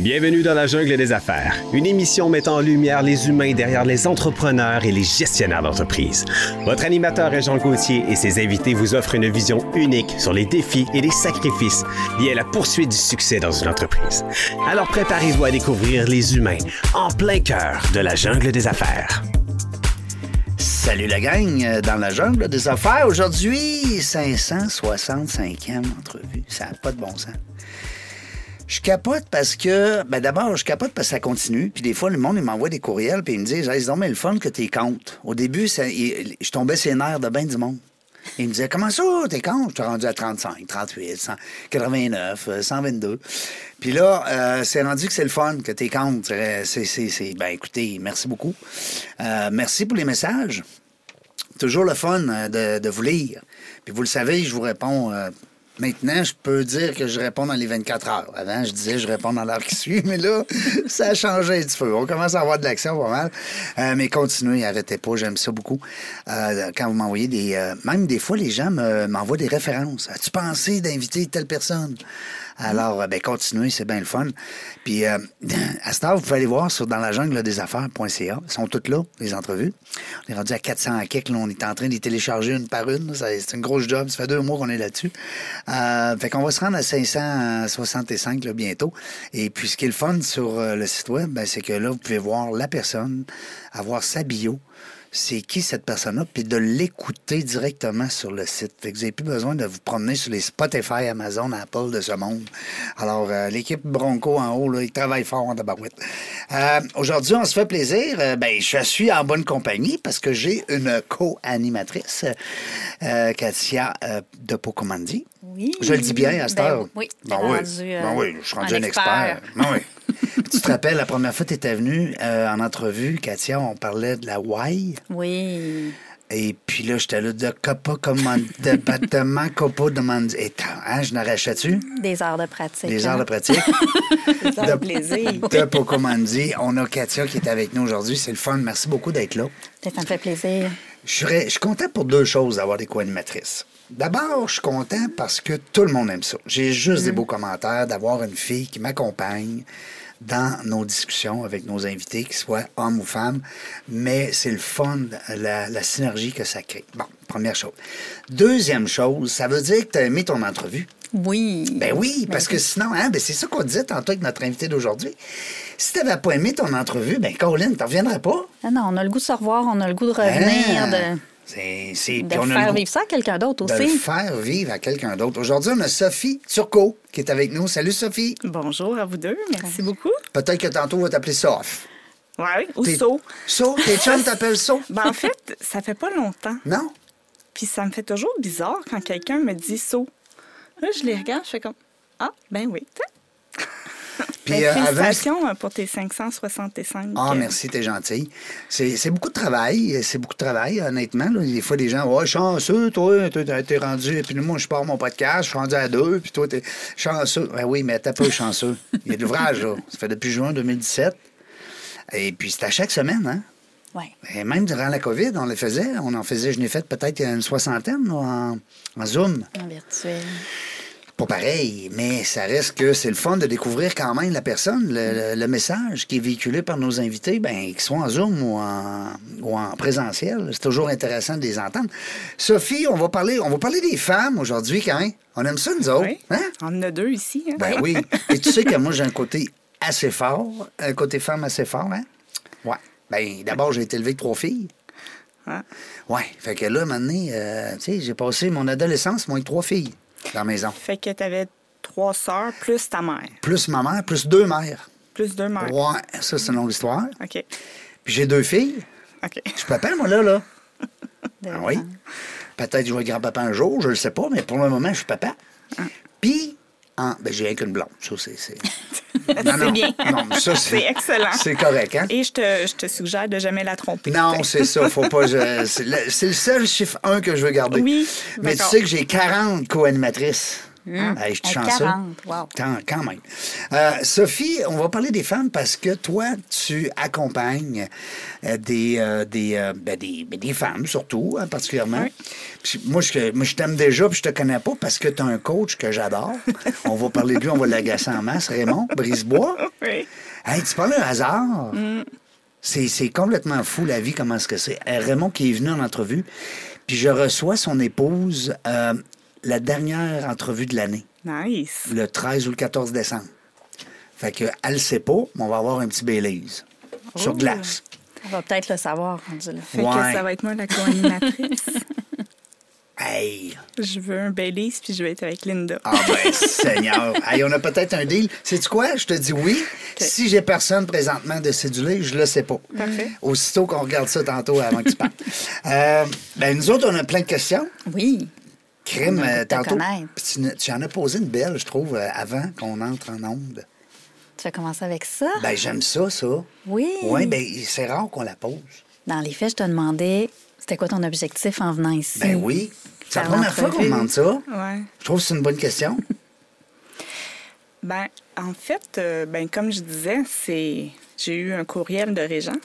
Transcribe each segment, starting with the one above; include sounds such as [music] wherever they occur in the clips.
Bienvenue dans la jungle des affaires, une émission mettant en lumière les humains derrière les entrepreneurs et les gestionnaires d'entreprise. Votre animateur est Jean Gauthier et ses invités vous offrent une vision unique sur les défis et les sacrifices liés à la poursuite du succès dans une entreprise. Alors préparez-vous à découvrir les humains en plein cœur de la jungle des affaires. Salut la gang euh, dans la jungle des affaires. Aujourd'hui, 565e entrevue. Ça n'a pas de bon sens. Je capote parce que, ben d'abord, je capote parce que ça continue. Puis des fois, le monde, il m'envoie des courriels, puis il me dit, hey, c'est mais le fun que t'es compte. Au début, je tombais ses nerfs de bien du monde. Il me disait, comment ça, t'es compte? Je suis rendu à 35, 38, 100, 89, euh, 122. Puis là, euh, c'est rendu que c'est le fun que t'es compte. C'est, ben écoutez, merci beaucoup. Euh, merci pour les messages toujours le fun euh, de, de vous lire. Puis vous le savez, je vous réponds. Maintenant, je peux dire que je réponds dans les 24 heures. Avant, je disais je réponds dans l'heure qui suit, mais là, [laughs] ça a changé un petit peu. On commence à avoir de l'action pas mal. Euh, mais continuez, arrêtez pas, j'aime ça beaucoup. Euh, quand vous m'envoyez des. euh, même des fois, les gens me- m'envoient des références. As-tu pensé d'inviter telle personne? Alors, euh, ben, continuez, c'est bien le fun. Puis, euh, [clears throat] à cette heure, vous pouvez aller voir sur dans la jungle des. Ils sont toutes là, les entrevues. On est rendu à 400 à quelques. Là, on est en train les télécharger une par une. C'est une grosse job. Ça fait deux mois qu'on est là-dessus. Euh, fait qu'on va se rendre à 565 là, bientôt. Et puis, ce qui est le fun sur euh, le site web, ben, c'est que là, vous pouvez voir la personne, avoir sa bio, c'est qui cette personne-là, puis de l'écouter directement sur le site. Fait que vous n'avez plus besoin de vous promener sur les Spotify, Amazon, Apple de ce monde. Alors, euh, l'équipe Bronco en haut, là, ils travaillent fort en tabarouette. Euh, Aujourd'hui, on se fait plaisir. Euh, ben, je suis en bonne compagnie parce que j'ai une co-animatrice, euh, Katia euh, de Pocomandi. Oui. Je le dis bien à cette Ben heure. oui, Ben t'es oui. rendu, euh, Ben oui, je suis rendu un expert. Ben oui. [laughs] tu te rappelles, la première fois que tu étais venue euh, en entrevue, Katia, on parlait de la Y. Oui. Et puis là, j'étais là, de copa commande, de battement [laughs] copa demande. Et hein, je n'arrachais-tu? Des heures de pratique. Des hein? heures de pratique. [laughs] Des heures de plaisir. De Pocomandi. On a Katia qui est avec nous aujourd'hui. C'est le fun. Merci beaucoup d'être là. Ça me fait plaisir. Je suis, je suis content pour deux choses d'avoir des co-animatrices. D'abord, je suis content parce que tout le monde aime ça. J'ai juste des beaux commentaires d'avoir une fille qui m'accompagne dans nos discussions avec nos invités, qu'ils soient hommes ou femmes. Mais c'est le fun, la, la synergie que ça crée. Bon, première chose. Deuxième chose, ça veut dire que tu as aimé ton entrevue. Oui. Ben oui, parce que sinon, hein, ben c'est ça qu'on disait tantôt avec notre invité d'aujourd'hui. Si tu n'avais pas aimé ton entrevue, ben Colin, tu reviendrais pas. Ah non, on a le goût de se revoir, on a le goût de revenir, Ah, de, c'est, c'est- de on faire vivre ça à quelqu'un d'autre de aussi. faire vivre à quelqu'un d'autre. Aujourd'hui, on a Sophie Turcot qui est avec nous. Salut Sophie. Bonjour à vous deux, merci beaucoup. Peut-être que tantôt on va t'appeler Soph. Oui, ou T'es- So. So, tes chums t'appellent So? [laughs] Ben, en fait, ça fait pas longtemps. Non? Puis ça me fait toujours bizarre quand quelqu'un me dit So. Là, je les regarde, je fais comme Ah, ben oui. [laughs] Puis Ben, euh, félicitations euh, pour tes 565. Ah, euh, merci, t'es gentil. C'est beaucoup de travail, c'est beaucoup de travail, honnêtement. là. Des fois, les gens, ouais, chanceux, toi, t'es rendu. Puis moi, je pars mon podcast, je suis rendu à deux, puis toi, t'es chanceux. Ben oui, mais t'as pas eu chanceux. Il y a de l'ouvrage, là. Ça fait depuis juin 2017. Et puis, c'est à chaque semaine, hein? Ouais. Et même durant la COVID, on le faisait. On en faisait, je n'ai fait peut-être une soixantaine là, en, en Zoom. En virtuel. Pas pareil, mais ça reste que c'est le fun de découvrir quand même la personne, le, le- le message qui est véhiculé par nos invités, ben, qu'ils soient en Zoom ou en, ou en présentiel. C'est toujours intéressant de les entendre. Sophie, on va parler, on va parler des femmes aujourd'hui, quand même. On aime ça, nous autres. Oui. Hein? On en a deux ici. hein? Ben oui. Et tu sais que moi, j'ai un côté assez fort, un côté femme assez fort, hein? Ouais. Ben, d'abord, j'ai été élevé avec trois filles. Ah. Ouais. Fait que là, maintenant, euh, tu sais, j'ai passé mon adolescence, moi, avec trois filles dans la maison. Fait que tu avais trois sœurs plus ta mère, Plus ma mère, plus deux mères. plus deux mères. Ouais, ça, c'est une longue histoire. OK. Puis j'ai deux filles. OK. Je suis papa, moi, là, là. [laughs] Ah oui. Peut-être que je vais être grand-papa un jour, je le sais pas, mais pour le moment, je suis papa. Puis, en- ben, j'ai rien qu'une blonde. Ça, c'est. c'est- [laughs] bien. Non, mais ça, C'est excellent. C'est correct, hein? Et je te, je te suggère de jamais la tromper. Non, c'est ça. Faut pas. [laughs] c'est, le, seul chiffre 1 que je veux garder. Oui, Mais tu sais que j'ai 40 co-animatrices. Hey, je te À chance ça. 40, wow. Quand, même. Euh, Sophie, on va parler des femmes parce que toi, tu accompagnes euh, des, euh, des, euh, ben, des, ben, des femmes, surtout, hein, particulièrement. Oui. Puis Moi, je, moi, je t'aime déjà, puis je te connais pas parce que tu as un coach que j'adore. [laughs] on va parler de lui, on va l'agacer en masse. Raymond Brisebois. Oui. Hey, tu parles d'un hasard. C'est, c'est complètement fou, la vie, comment est-ce que c'est. Raymond qui est venu en entrevue, puis je reçois son épouse la dernière entrevue de l'année, Nice. le 13 ou le 14 décembre. Fait que elle sait pas, mais on va avoir un petit Baileys sur glace. On va peut-être le savoir rendu là. Fait Ouais. que ça va être moi la co-animatrice. [laughs] Hey! je veux un Baileys, puis je vais être avec Linda. Ah ben, Seigneur! [laughs] Hey, on a peut-être un deal. Sais-tu quoi? Je te dis oui. Si j'ai personne présentement de cédulé, je le sais pas. Parfait. Aussitôt qu'on regarde ça tantôt avant que tu partes. Euh, ben, nous autres, on a plein de questions. Oui. Crime, euh, tantôt. Tu, tu en as posé une belle, je trouve, euh, avant qu'on entre en onde. Tu vas commencer avec ça? Ben, j'aime ça, ça. oui. Oui, ben, c'est rare qu'on la pose. Dans les faits, je te demandais, c'était quoi ton objectif en venant ici? Ben oui. C'est la première fois qu'on demande ça. Ouais. Je trouve que c'est une bonne question. [laughs] Ben, en fait, euh, ben, comme je disais, c'est j'ai eu un courriel de Régent,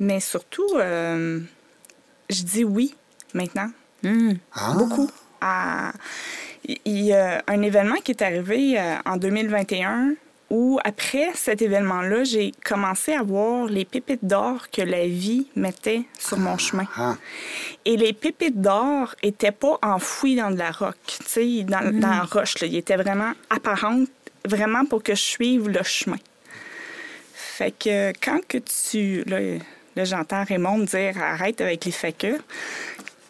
mais surtout, euh, je dis oui maintenant, Hmm. Ah. beaucoup. À... Il y a un événement qui est arrivé euh, en 2021 où, après cet événement-là, j'ai commencé à voir les pépites d'or que la vie mettait sur mon chemin. Ah. Et les pépites d'or étaient pas enfouies dans de la roche, tu sais, dans, dans la roche. Là. Ils étaient vraiment apparentes, vraiment pour que je suive le chemin. Fait que quand que tu... Là, là, j'entends Raymond me dire « arrête avec les que ».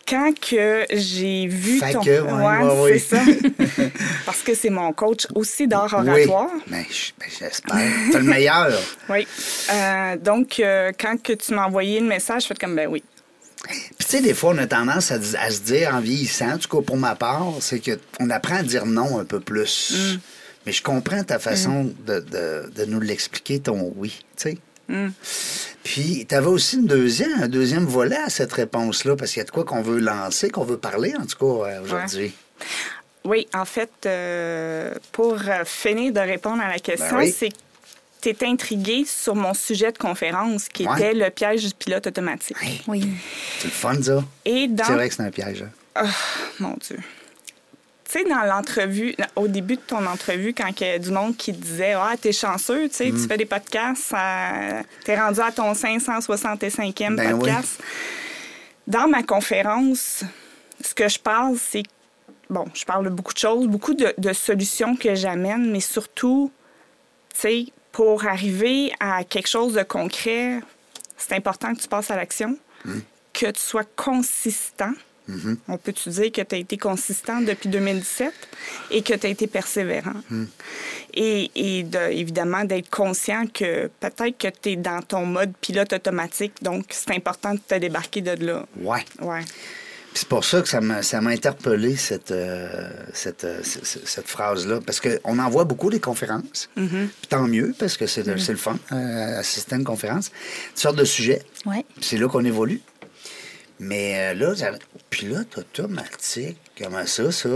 Quand que j'ai vu Fait ton... que, ouais, ouais, ouais. c'est ça. [laughs] Parce que c'est mon coach aussi d'art Oui. oratoire. Ben, je- ben, j'espère. T'as le meilleur. [laughs] Oui. Euh, donc, euh, quand que tu m'as envoyé le message, je fais comme « ben oui ». Puis, tu sais, des fois, on a tendance à, se dire, en vieillissant, en tout cas pour ma part, c'est qu'on apprend à dire non un peu plus. Mm. Mais je comprends ta façon de, de- de nous l'expliquer, ton oui, tu sais. Mm. Puis, tu avais aussi une deuxième, un deuxième volet à cette réponse-là, parce qu'il y a de quoi qu'on veut lancer, qu'on veut parler, en tout cas, euh, aujourd'hui. Oui, en fait, euh, pour euh, finir de répondre à la question, Ben oui. c'est que tu es intrigué sur mon sujet de conférence qui Ouais. était le piège du pilote automatique. Oui. c'est le fun, ça. Dans. C'est vrai que c'est un piège. hein. Mon Dieu. Tu sais, dans l'entrevue, au début de ton entrevue, quand il y a du monde qui disait Ah, t'es chanceux, tu sais, Mm. tu fais des podcasts, t'es rendu à ton 565e Ben oui. podcast. Dans ma conférence, ce que je parle, c'est. Bon, je parle de beaucoup de choses, beaucoup de, de solutions que j'amène, mais surtout, tu sais, pour arriver à quelque chose de concret, c'est important que tu passes à l'action, que tu sois consistant. On peut-tu dire que tu as été consistant depuis 2017 et que tu as été persévérant? Et, et de- évidemment, d'être conscient que peut-être que tu es dans ton mode pilote automatique, donc c'est important de te débarquer de là. Ouais. Ouais. Puis c'est pour ça que ça m'a, ça m'a interpellé, cette, euh, cette, euh, c- c- cette phrase-là. Parce qu'on en voit beaucoup des conférences. Puis tant mieux, parce que c'est, le- c'est le fun, euh, assister à une conférence. Toutes sortes de sujets. Oui. Puis c'est là qu'on évolue. Mais euh, là, ça- pilote automatique, comment ça, ça?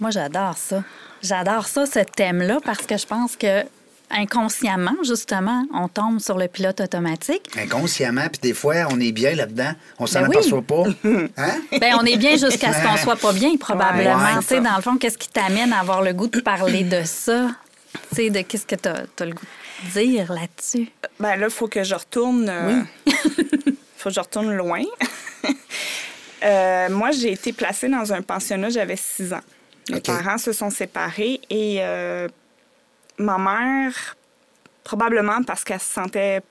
Moi, j'adore ça. J'adore ça, ce thème-là, parce que je pense que inconsciemment, justement, on tombe sur le pilote automatique. Inconsciemment, puis des fois, on est bien là-dedans. On s'en Ben oui. aperçoit pas. [laughs] Hein? Ben, on est bien jusqu'à ce qu'on soit pas bien, probablement. Ouais, tu sais, dans le fond, qu'est-ce qui t'amène à avoir le goût de parler de ça? Tu sais, de qu'est-ce que tu as, le goût de dire là-dessus? Ben là, il faut que je retourne. euh, [laughs] faut que je retourne loin. [laughs] Euh, moi, j'ai été placée dans un pensionnat, j'avais six ans. Mes parents se sont séparés et euh, ma mère, probablement parce qu'elle se sentait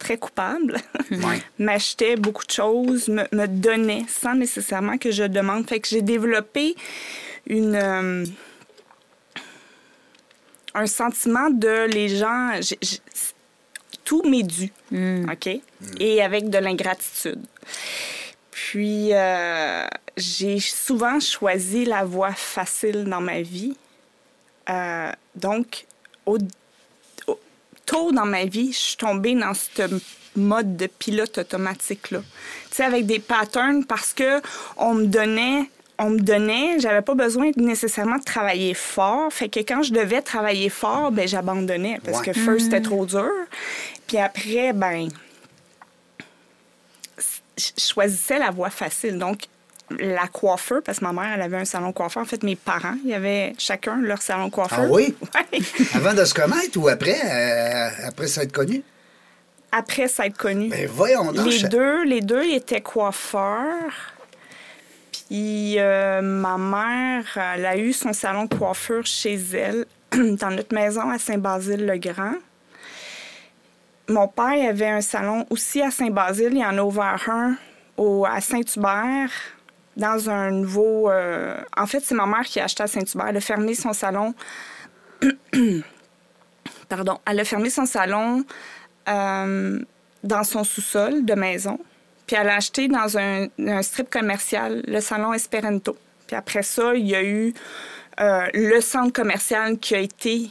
très coupable, Ouais. [laughs] m'achetait beaucoup de choses, me, me donnait sans nécessairement que je demande. Fait que j'ai développé une. euh, un sentiment de les gens. tout m'est dû. OK? Et avec de l'ingratitude. Puis, euh, j'ai souvent choisi la voie facile dans ma vie. Euh, donc, au, au- tôt dans ma vie, je suis tombée dans ce mode de pilote automatique-là. Tu sais, avec des patterns parce que on me donnait, on me donnait, j'avais pas besoin nécessairement de travailler fort. Fait que quand je devais travailler fort, ben j'abandonnais parce Ouais. que first, c'était trop dur. Puis après, ben, choisissais la voie facile. Donc, la coiffeur, parce que ma mère, elle avait un salon coiffeur. En fait, mes parents, il y avait chacun leur salon coiffeur. Ah oui? [laughs] Ouais. Avant de se connaître ou après, euh, après ça être connu? Après ça être connu. Ben voyons donc. Les je- deux, les deux étaient coiffeurs. Puis euh, ma mère, elle a eu son salon de coiffure chez elle, [clears throat] dans notre maison à Saint-Basile-le-Grand. Mon père avait un salon aussi à Saint-Basile. Il en a ouvert un à Saint-Hubert, dans un nouveau... euh, En fait, c'est ma mère qui a acheté à Saint-Hubert. Elle a fermé son salon... [clears throat] Pardon. Elle a fermé son salon euh, dans son sous-sol de maison. Puis elle a acheté dans un, strip commercial le salon Esperanto. Puis après ça, il y a eu euh, le centre commercial qui a été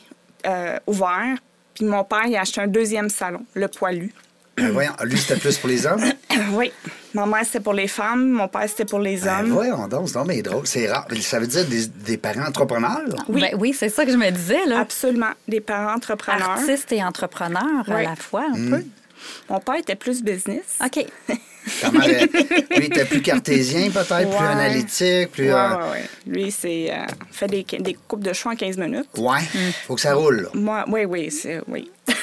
ouvert. Puis mon père, il a acheté un deuxième salon, le Poilu. Ben voyons, lui, c'était plus pour les hommes? [coughs] oui. Ma mère, c'était pour les femmes. Mon père, c'était pour les Ben hommes. voyons donc, c'est drôle. C'est rare. Ça veut dire des, des parents entrepreneurs? Oui. Ben oui, c'est ça que je me disais, là. Absolument. Des parents entrepreneurs. Artiste et entrepreneur à la fois, un Mm. peu. Mon père était plus business. OK. [laughs] Lui, était plus cartésien, peut-être, plus analytique, plus. Ouais, euh, ouais. Lui, c'est euh, fait des, des coupes de cheveux en 15 minutes. ouais. Mm. Faut que ça roule, là. Moi, oui, oui, c'est, oui. [laughs]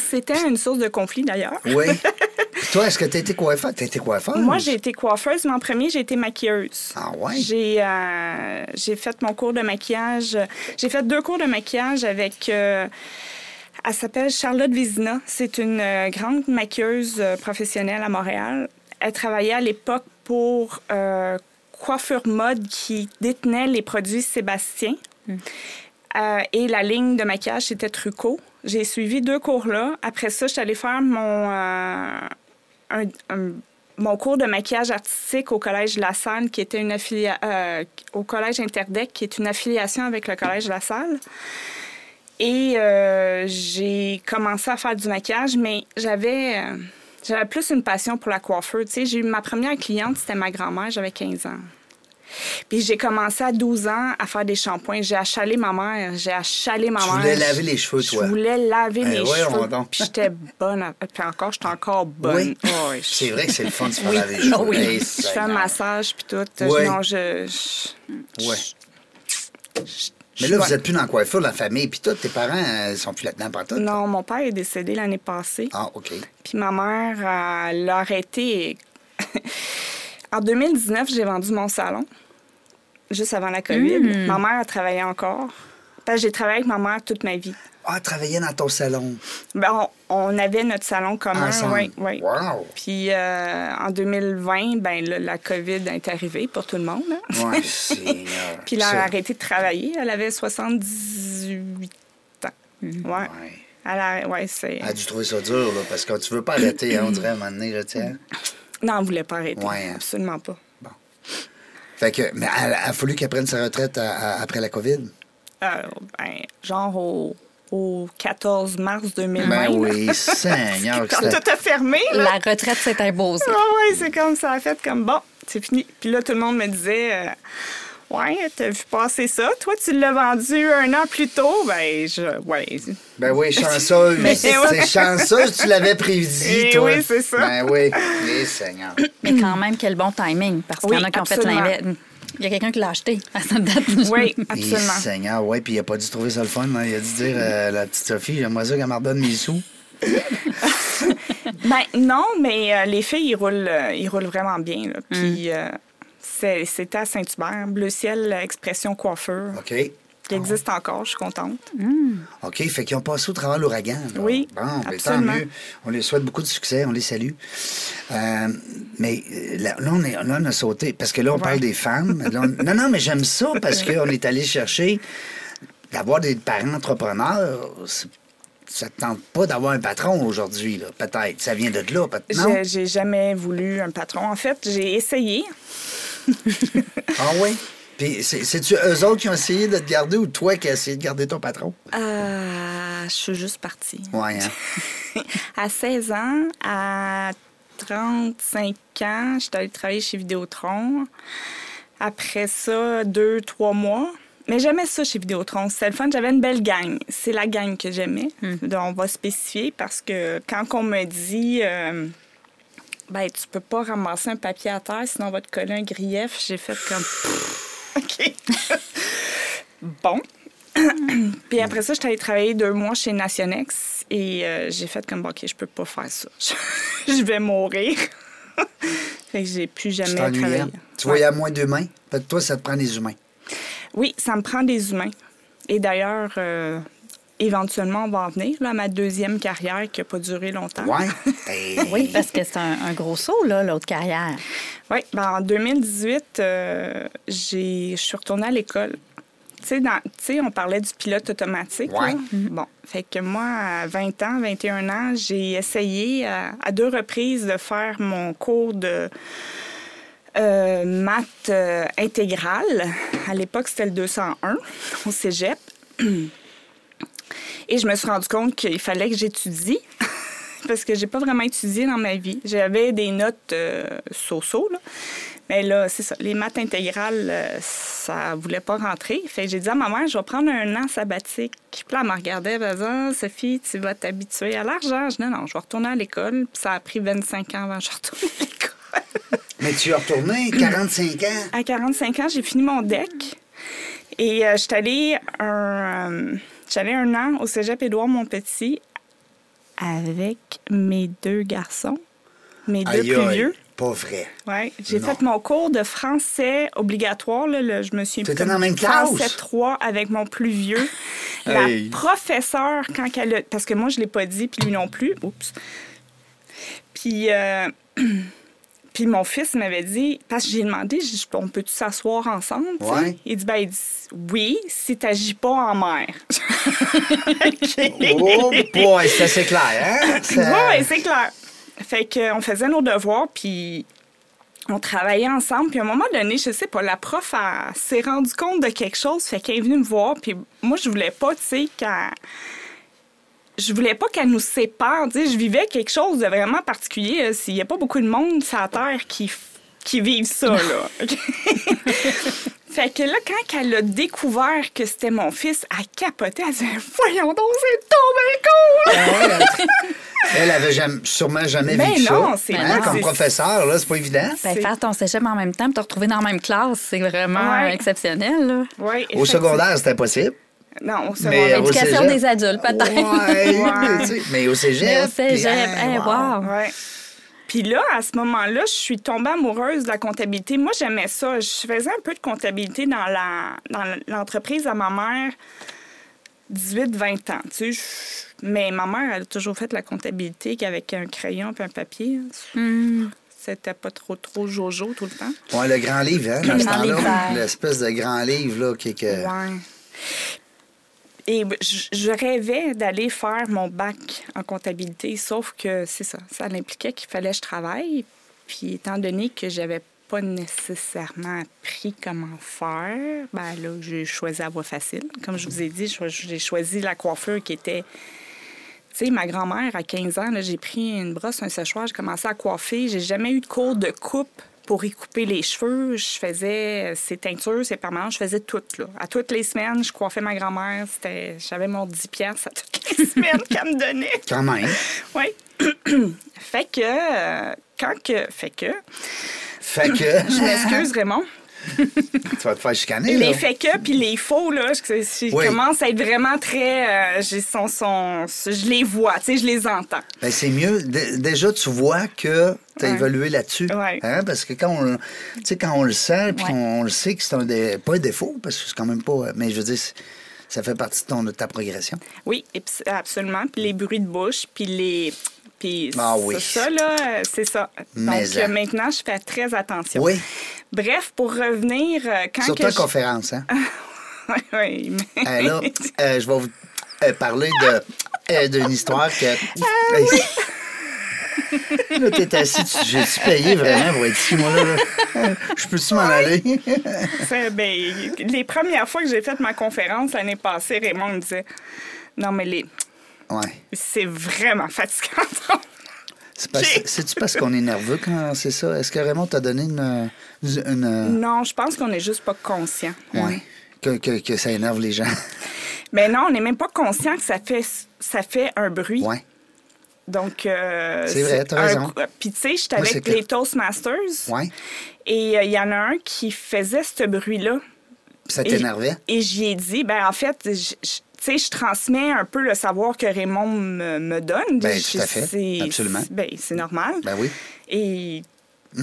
C'était une source de conflit d'ailleurs. Oui. [laughs] Puis Toi, est-ce que tu été coiffeur? Tu été coiffeur? Moi, j'ai été coiffeuse, mais en premier, j'ai été maquilleuse. Ah ouais? J'ai, euh, j'ai fait mon cours de maquillage. J'ai fait deux cours de maquillage avec. euh, elle s'appelle Charlotte Vizina. C'est une euh, grande maquilleuse euh, professionnelle à Montréal. Elle travaillait à l'époque pour euh, Coiffure Mode qui détenait les produits Sébastien. Euh, et la ligne de maquillage, c'était Trucot. J'ai suivi deux cours là. Après ça, je suis allée faire mon, euh, un- un- mon cours de maquillage artistique au Collège La Salle, qui était une affiliation... au Collège Interdec, qui est une affiliation avec le Collège La Salle. Et euh, j'ai commencé à faire du maquillage, mais j'avais... euh, j'avais plus une passion pour la coiffeur. Tu sais, j'ai eu ma première cliente, c'était ma grand-mère, j'avais 15 ans. Puis j'ai commencé à 12 ans à faire des shampoings. J'ai achalé ma mère. J'ai achalé ma Tu mère. voulais laver les cheveux, toi. Je voulais laver Ben mes voyons cheveux. donc. Puis j'étais bonne. à- Puis encore, j'étais encore bonne. Oui. Oh. C'est vrai que c'est le fun de se faire Oui. laver les cheveux. Oui. Hey, je fais un massage puis tout. Oui. Non, je... je- Ouais. je Mais là, vous êtes plus dans la coiffure, la famille, puis tout. Tes parents, euh, sont plus là-dedans, pas tout. Non, mon père est décédé l'année passée. Ah, OK. Puis ma mère, l'a arrêté. [laughs] en 2019, j'ai vendu mon salon, juste avant la COVID. Hmm. Ma mère a travaillé encore. Parce que j'ai travaillé avec ma mère toute ma vie. Ah, travailler dans ton salon. Ben, on, on avait notre salon commun, oui. oui. Wow. Puis euh, en 2020, ben, là, la COVID est arrivée pour tout le monde. hein. Ouais. [laughs] Puis là, elle a arrêté de travailler. Elle avait 78 ans. Ouais. Ouais. Elle a, ouais, c'est... Elle a dû trouver ça dur, là, parce que tu veux pas arrêter, hein, on dirait, à un moment donné, là, sais. Non, elle ne voulait pas arrêter. Ouais, hein. Absolument pas. Fait que, mais elle a fallu qu'elle prenne sa retraite à- à- après la COVID? Euh, ben, genre au, au 14 mars 2020. Ben oui, [laughs] Seigneur. Quand tout a fermé, là. La retraite s'est imposée. Ah ouais, c'est comme ça. a fait comme bon, c'est fini. Puis là, tout le monde me disait euh, Ouais, t'as vu passer ça? Toi, tu l'as vendu un an plus tôt? Ben, je. Ouais. Ben oui, [laughs] chanceuse. Mais c'est ouais. chanceuse, tu l'avais prédit, Eh toi. oui, c'est ça. Ben oui, Eh, Seigneur. Mais quand même, quel bon timing, parce qu'il y en Oui, a qui ont fait l'inverse. Il y a quelqu'un qui l'a acheté à cette date. Oui, [laughs] absolument. Seigneur, oui, puis il a pas dû trouver ça le fun. hein. Il a dû dire, euh, la petite Sophie, j'aimerais ça qu'elle me redonne mes sous. [laughs] Ben, non, mais euh, les filles, ils roulent, euh, ils roulent vraiment bien. là. Puis euh, c'est- c'était à Saint-Hubert, Bleu Ciel Expression Coiffure, OK? Qui existe encore, je suis contente. OK, fait qu'ils ont passé au travers l'ouragan. Oui, Bon, ben, tant mieux. On les souhaite beaucoup de succès, on les salue. Euh, mais euh, là, là, on est, là, on a sauté, parce que là, on parle des femmes. Là, on- Non, non, mais j'aime ça, parce [laughs] qu'on est allé chercher d'avoir des parents entrepreneurs. Ça te tente pas d'avoir un patron aujourd'hui, là, peut-être. Ça vient de là, peut-être. J'ai jamais voulu un patron. En fait, j'ai essayé. Ah oui? [laughs] Puis c'est- c'est-tu eux autres qui ont essayé de te garder ou toi qui as essayé de garder ton patron? Euh, je suis juste partie. Ouais, hein? [laughs] À 16 ans, à 35 ans, j'étais allée travailler chez Vidéotron. Après ça, deux, trois mois. Mais j'aimais ça chez Vidéotron. C'était le fun. J'avais une belle gang. C'est la gang que j'aimais. Donc, On va spécifier parce que quand on me dit euh, ben, tu peux pas ramasser un papier à terre, sinon on va te coller un grief, j'ai fait comme [laughs] OK. bon. [clears throat] Puis après ça, j'étais allée travailler deux mois chez Nationex et euh, j'ai fait comme, OK, je peux pas faire ça. [laughs] je vais mourir. [laughs] fait que j'ai plus jamais travaillé. Tu voyais à moins d'humains? Fait que toi, ça te prend des humains. Oui, ça me prend des humains. Et d'ailleurs, euh, éventuellement, on va en venir là, à ma deuxième carrière qui n'a pas duré longtemps. Ouais. [laughs] Oui, parce que c'est un, un gros saut, là, l'autre carrière. Oui, ben, en 2018, euh, j'ai- je suis retournée à l'école. Tu sais, on parlait du pilote automatique. Ouais. là. Bon, fait que moi, à 20 ans, 21 ans, j'ai essayé à, à deux reprises de faire mon cours de euh, maths euh, intégrale. À l'époque, c'était le 201 au cégep. [clears throat] Et je me suis rendu compte qu'il fallait que j'étudie [laughs] parce que j'ai pas vraiment étudié dans ma vie. J'avais des notes euh, so-so, là. Mais là, c'est ça. Les maths intégrales, euh, ça voulait pas rentrer. Fait que j'ai dit à ma mère, je vais prendre un an sabbatique. Puis là, elle me regardait, elle me disait, Ah, Sophie, tu vas t'habituer à l'argent. Je dis, non, non, je vais retourner à l'école. Puis ça a pris 25 ans avant que je retourne à l'école. [laughs] Mais tu es retourné 45 ans? À 45 ans, j'ai fini mon deck. Et euh, je suis allée un, allée un an au cégep Édouard Montpetit avec mes deux garçons, mes deux plus aïe, vieux. Pas vrai. Ouais, j'ai fait mon cours de français obligatoire. Là, je me suis T'étais dans la même classe? Français 3 avec mon plus vieux. [laughs] La professeure, quand elle a... Parce que moi, je ne l'ai pas dit, puis lui non plus. Oups. Puis, euh, [clears throat] puis mon fils m'avait dit... Parce que j'ai demandé, dit, on peut-tu s'asseoir ensemble? Ouais. Il dit, ben, il dit, oui, si tu n'agis pas en mer. [laughs] Oh boy, c'est assez clair, hein? Ça- Oui, c'est clair. Fait qu'on faisait nos devoirs, puis on travaillait ensemble. Puis à un moment donné, je sais pas, la prof s'est rendue compte de quelque chose, fait qu'elle est venue me voir. Puis moi, je voulais pas, tu sais, qu'elle... Je voulais pas qu'elle nous sépare. Tu sais, je vivais quelque chose de vraiment particulier. S'il y a pas beaucoup de monde sur la Terre qui, qui vivent ça, là. [laughs] Fait que là, quand elle a découvert que c'était mon fils, elle capotait. Elle disait Voyons donc, c'est tombé cool! Ah ouais, elle, avait jamais- sûrement jamais Ben vécu non, ça. c'est- Hein, comme professeur, là, c'est pas évident. Ben, faire ton cégep en même temps, puis te retrouver dans la même classe, c'est vraiment Ouais. exceptionnel. Là. Au secondaire, c'était possible. Non, au Mais secondaire. au Éducation cégep- des adultes, peut-être. Ouais, Ouais. tu sais, mais au cégep. Mais au cégep, puis, hey, hein, wow. Ouais. Puis là, à ce moment-là, je suis tombée amoureuse de la comptabilité. Moi, j'aimais ça. Je faisais un peu de comptabilité dans la dans l'entreprise à ma mère, 18-20 ans. Tu sais, je- Mais ma mère, elle a toujours fait la comptabilité avec un crayon et un papier. Hmm. C'était pas trop, trop jojo tout le temps. Ouais, le grand livre, hein, dans Le ce temps-là. L'espèce de grand livre, là, qui est que. Ouais. Et je, rêvais d'aller faire mon bac en comptabilité, sauf que c'est ça, ça impliquait qu'il fallait que je travaille. Puis étant donné que j'avais pas nécessairement appris comment faire, ben là, j'ai choisi la voie facile. Comme je vous ai dit, j'ai choisi la coiffure qui était... Tu sais, ma grand-mère, à 15 ans, j'ai pris une brosse, un séchoir, j'ai commencé à coiffer. J'ai jamais eu de cours de coupe pour y couper les cheveux. Je faisais euh, ses teintures, ses permanents, je faisais tout. Là. À toutes les semaines, je coiffais ma grand-mère. C'était... J'avais mon 10 piastres à toutes les [laughs] semaines qu'elle me donnait. Quand même. Oui. fait que... euh, quand que... Fait que... Fait que. Je m'excuse, Raymond. Tu vas te faire chicaner, là. Les que puis les faux, là, je, je Oui. commence à être vraiment très... euh, j'ai son, son, je les vois, tu sais, je les entends. Ben, c'est mieux. Dé- Déjà, tu vois que tu as Ouais. évolué là-dessus. Ouais. Hein, Parce que quand on, quand on le sent, puis Ouais. on, le sait que c'est un dé- pas un défaut, parce que c'est quand même pas. Mais je veux dire, ça fait partie de, ton, de ta progression. Oui, absolument. Puis les bruits de bouche, puis les... Puis Ah oui. c'est ça, là, c'est ça. Mais Donc, en. euh, maintenant, je fais très attention. Oui. Bref, pour revenir, euh, quand Surtout que en je- conférence. Hein? [laughs] Oui, oui, mais- Euh, là, euh, je vais vous euh, parler de, euh, d'une histoire que. Ah Hey, Là, t'es assis, tu- j'ai-tu payé vraiment pour être ici, moi, là? là? Je peux-tu m'en aller? [laughs] Ben, les premières fois que j'ai fait ma conférence l'année passée, Raymond me disait Non, mais les... ouais. c'est vraiment fatigant. [laughs] C'est parce- parce qu'on est nerveux quand c'est ça? Est-ce que Raymond t'a donné une. une Non, je pense qu'on n'est juste pas conscient. ouais, que, que, que ça énerve les gens. [laughs] Mais non, on n'est même pas conscient que ça fait, ça fait un bruit. ouais. Donc, euh, C'est vrai, t'as raison. Puis, tu sais, j'étais avec les Toastmasters. Ouais. Et euh, il y en a un qui faisait ce bruit-là. Ça t'énervait? Et j'y ai dit, ben en fait, sais, je transmets un peu le savoir que Raymond me, me donne. Ben, Je- tout à fait. c'est- Absolument. Ben, c'est normal. Ben oui. Et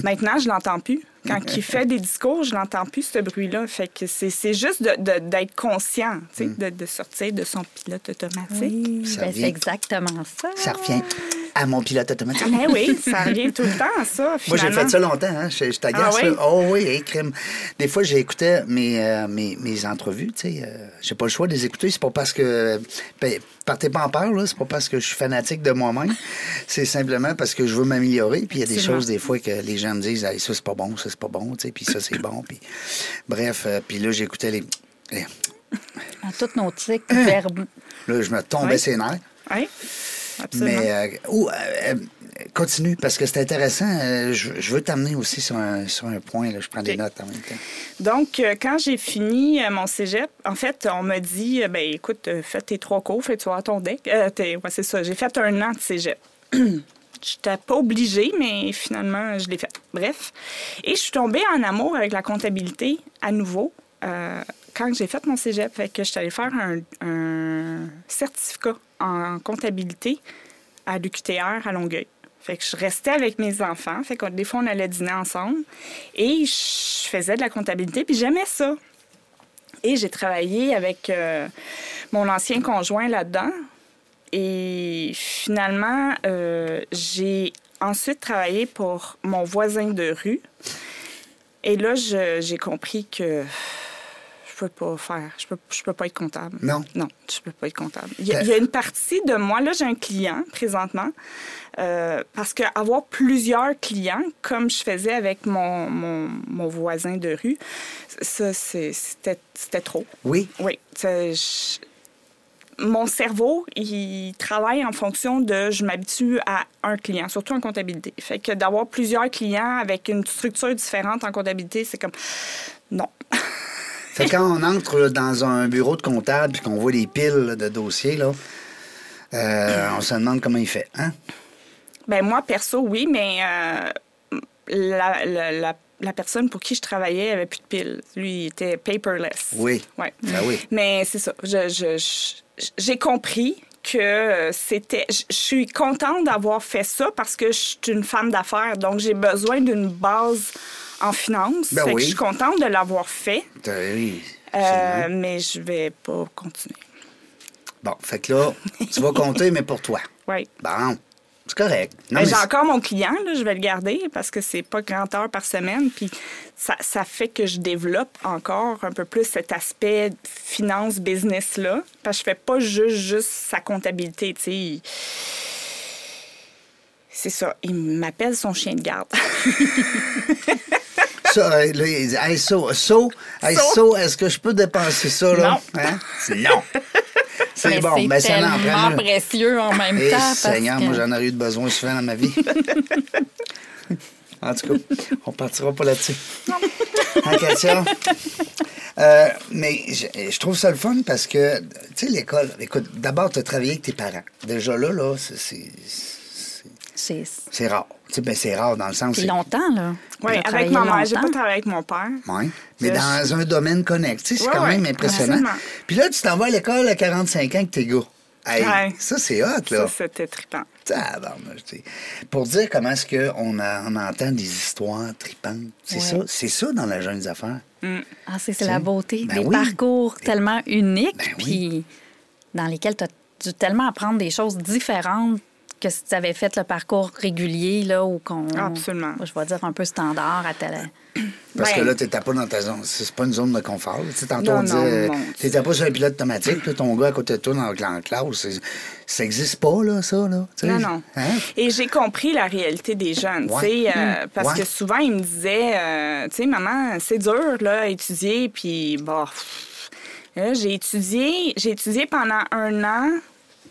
maintenant, je l'entends plus. Quand il fait des discours, je l'entends plus, ce bruit-là. Fait que c'est c'est juste de- de- d'être conscient, tu sais, Mm. de, de sortir de son pilote automatique. Oui, Ça ben, c'est exactement ça. Ça revient à mon pilote automatique. Mais oui, ça revient tout le temps, ça, [laughs] Moi, j'ai fait ça longtemps. Hein? Je, je t'agace. Ah oui? Oh oui, hey, crime. Des fois, j'écoutais mes, euh, mes, mes entrevues. Tu sais, euh, j'ai pas le choix de les écouter. C'est pas parce que. Ben, partez pas en peur, là. C'est pas parce que je suis fanatique de moi-même. C'est simplement parce que je veux m'améliorer. Puis il y a des choses, des fois, que les gens me disent Hey, ça, c'est pas bon, ça, c'est pas bon. Tu sais, puis ça, c'est bon. Puis, bref, euh, puis là, j'écoutais les. les- À toutes nos tics verbaux. Là, je me tombais Oui. ses nerfs. Oui, absolument. Mais euh, ou, euh, continue, parce que c'est intéressant. Euh, je, je veux t'amener aussi sur un, sur un point. Là. Je prends des notes en même temps. Donc, quand j'ai fini mon cégep, en fait, on m'a dit, ben écoute, fais tes trois cours, fais tu vas ton deck? Euh, ouais, c'est ça. J'ai fait un an de cégep. [clears throat] J'étais pas obligée, mais finalement, je l'ai fait. Bref. Et je suis tombée en amour avec la comptabilité à nouveau euh, quand j'ai fait mon cégep. Fait que je suis allée faire un, un certificat en comptabilité à l'UQTR à Longueuil. Fait que je restais avec mes enfants. Fait que des fois, on allait dîner ensemble. Et je faisais de la comptabilité, puis j'aimais ça. Et j'ai travaillé avec euh, mon ancien conjoint là-dedans. Et finalement, euh, j'ai ensuite travaillé pour mon voisin de rue. Et là, j'ai compris que peux pas faire, je peux, je peux pas être comptable. Non? Non, je peux pas être comptable. Il y a, il y a une partie de moi, là, j'ai un client présentement, euh, parce qu'avoir plusieurs clients, comme je faisais avec mon, mon, mon voisin de rue, ça, c'était trop. Oui. Oui. je- Mon cerveau, il travaille en fonction de je m'habitue à un client, surtout en comptabilité. Fait que d'avoir plusieurs clients avec une structure différente en comptabilité, c'est comme non. [laughs] Fait quand on entre dans un bureau de comptable et qu'on voit des piles là, de dossiers, là, euh, on se demande comment il fait. Hein? Ben moi, perso, oui, mais euh, la, la, la- la personne pour qui je travaillais avait plus de piles. Lui, il était paperless. Oui. Ouais. Ben oui. Mais c'est ça. Je- je- je- j'ai compris que euh, c'était. Je suis contente d'avoir fait ça parce que je suis une femme d'affaires. Donc, j'ai besoin d'une base en finance. Ben Fait que oui. je suis contente de l'avoir fait. Oui, Euh, mais je vais pas continuer. Bon, fait que là, tu vas compter, mais pour toi. [laughs] Oui. Bon, c'est correct. Non, Ben, mais j'ai encore mon client, là, je vais le garder parce que c'est pas 40 heures par semaine. Puis ça, ça fait que je développe encore un peu plus cet aspect finance, business-là. Parce que je fais pas juste, juste sa comptabilité. tu sais. Il- C'est ça. Il m'appelle son chien de garde. [laughs] Ça, euh, là, il dit, hey, so, so, hey, So. so, est-ce que je peux dépenser ça, là? Non. Hein? C'est non. [laughs] C'est Mais bon, c'est ben ça en tellement précieux en même Eh, temps. parce Seigneur, que- moi, j'en aurais eu de besoin souvent dans ma vie. [laughs] en tout cas, on partira pas là-dessus. [laughs] Hein, Katia? Euh, mais je, je trouve ça le fun parce que, tu sais, l'école, écoute, d'abord, tu as travaillé avec tes parents. Déjà là, là, c'est- c'est rare. Tu sais, ben, c'est rare dans le sens. c'est longtemps, là. Oui, avec ma mère. J'ai pas travaillé avec mon père. Oui, mais Je- dans un domaine sais, C'est Ouais, quand même ouais, impressionnant. absolument. Puis là, tu t'en vas à l'école à 45 ans avec tes gars. Hey, Ouais. Ça, c'est hot, là. Ça, c'était trippant. Tabarnouche, tu sais. Pour dire comment est-ce qu'on on entend des histoires tripantes. C'est Ouais. ça, c'est ça dans la jeune affaires. Ah, c'est c'est la beauté. Ben des oui. parcours tellement uniques, Ben oui. puis dans lesquels tu as dû tellement apprendre des choses différentes que si tu avais fait le parcours régulier, là, ou qu'on. Absolument. Je vais dire un peu standard à télé. [clears throat] Parce que là, tu n'étais pas dans ta zone. C'est pas une zone de confort. Tu sais, tantôt, Non, on disait, tu n'étais pas sur un pilote automatique, puis ton gars à côté de toi dans le clan classe. c'est- Ça n'existe pas, là, ça, là. Non, non. Hein? Et j'ai compris la réalité des jeunes, tu Ouais. sais, euh, parce Ouais. que souvent, ils me disaient, euh, tu sais, maman, c'est dur, là, étudier, puis, bon. Là, j'ai étudié, j'ai étudié pendant un an.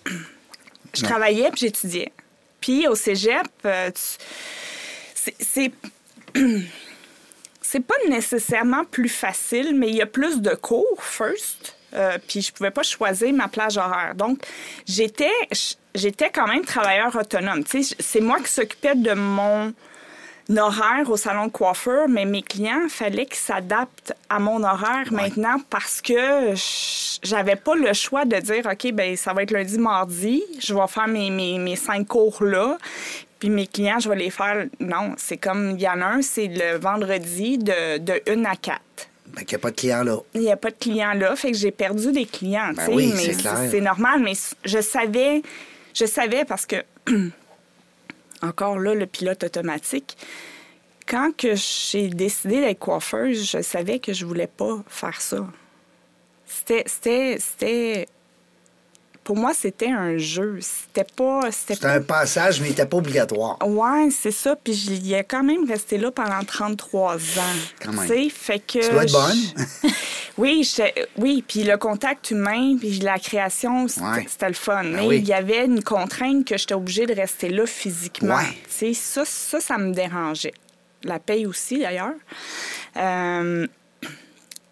[clears throat] Je Ouais. travaillais, puis j'étudiais. Puis au cégep, euh, tu- [clears throat] c'est- pas nécessairement plus facile, mais il y a plus de cours, first. Euh, puis je pouvais pas choisir ma plage horaire. Donc, j'étais j'étais quand même travailleur autonome. C'est moi qui s'occupais de mon horaire au salon de coiffeur, mais mes clients, fallait qu'ils s'adaptent à mon horaire maintenant parce que je- j'avais pas le choix de dire, OK, ben ça va être lundi, mardi, je vais faire mes, mes, mes cinq cours là, puis mes clients, je vais les faire. Non, c'est comme, il y en a un, c'est le vendredi de, de 1 à 4. Ben, qu'il n'y a pas de clients là. Il n'y a pas de clients là, fait que j'ai perdu des clients. Ben oui, mais c'est normal, mais je savais, je savais parce que, [clears throat] encore là, le pilote automatique, quand que j'ai décidé d'être coiffeuse, je savais que je voulais pas faire ça. C'était, pour moi, c'était un jeu. C'était pas, c'était un passage, mais il n'était pas obligatoire. Ouais, c'est ça. Puis j'y ai quand même resté là pendant 33 ans. Quand même. Fait que. Tu dois être bonne. [laughs] oui, oui, puis le contact humain, puis la création, c'était Ouais. le fun. Ben Mais oui. il y avait une contrainte que j'étais obligée de rester là physiquement. Ouais. Ça, ça, ça me dérangeait. La paye aussi, d'ailleurs. Euh,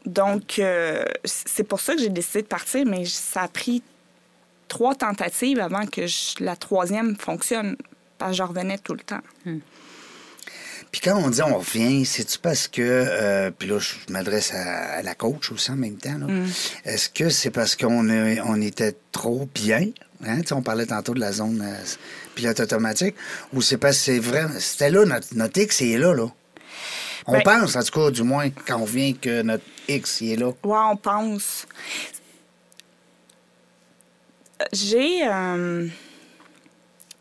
donc, euh, c'est pour ça que j'ai décidé de partir, mais ça a pris trois tentatives avant que je- la troisième fonctionne. Parce que je revenais tout le temps. Puis quand on dit on revient, c'est-tu parce que. euh, puis là, je m'adresse à, à la coach aussi en même temps. là. Mm. Est-ce que c'est parce qu'on est- on était trop bien? Hein? Tu sais, on parlait tantôt de la zone euh, pilote automatique. Ou c'est parce que c'est vrai. C'était là, notre, notre X, il est là, là? On Ben- pense, en tout cas, du moins, quand on vient que notre X, il est là. Ouais, on pense. J'ai. euh,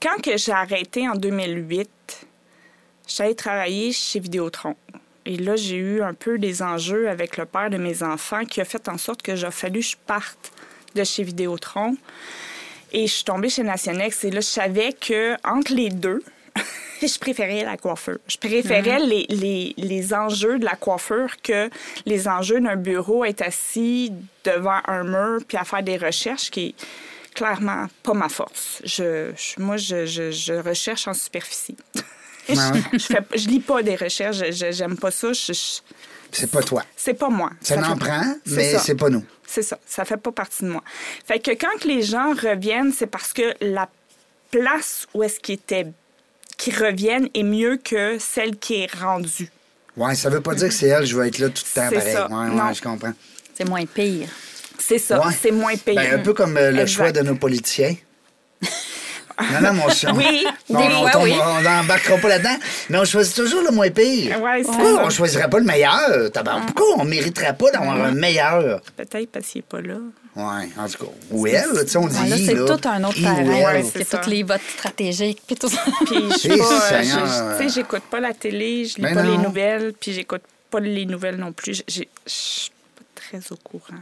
Quand que j'ai arrêté en 2008, j'allais travailler chez Vidéotron. Et là, j'ai eu un peu des enjeux avec le père de mes enfants qui a fait en sorte que j'ai fallu que je parte de chez Vidéotron. Et je suis tombée chez Nationex. Et là, je savais que entre les deux, [laughs] je préférais la coiffure. Je préférais les, les, les enjeux de la coiffure que les enjeux d'un bureau, être assis devant un mur puis à faire des recherches qui clairement pas ma force. Je, je- moi, je, je, je recherche en superficie. [laughs] Je, fais, je lis pas des recherches, j'aime pas ça. je- je- C'est pas toi. c'est pas moi. Ça, fait- n'en prend, mais ça. c'est pas nous. C'est ça. Ça fait pas partie de moi. Fait que quand que les gens reviennent, c'est parce que la place où est-ce qu'ils étaient, qu'ils reviennent est mieux que celle qui est rendue. Ouais, ça veut pas dire que c'est elle, je vais être là tout le temps C'est pareil. ça. Ouais, Non. ouais, je comprends. C'est moins pire. C'est ça. Ouais. C'est moins payé. Ben, un peu comme euh, le Exact. choix de nos politiciens. [laughs] Non, non, mon chien. Oui, Non, des on fois, tombe- oui. on n'embarquera pas là-dedans. Mais on choisit toujours le moins pire. Ouais, Pourquoi ça. on choisirait pas le meilleur? tabarnak? Pourquoi on mériterait pas d'avoir un meilleur? Peut-être parce qu'il n'est pas là. Ouais, en tout cas. Ou elle, là, tu sais, on dit. Ouais, là, c'est tout un autre terrain. c'est tous les votes stratégiques, puis tout ça. Puis je [laughs] pas. Tu sais, j'écoute pas la télé, je lis Ben pas les non. nouvelles, puis j'écoute pas les nouvelles non plus. Je suis pas très au courant.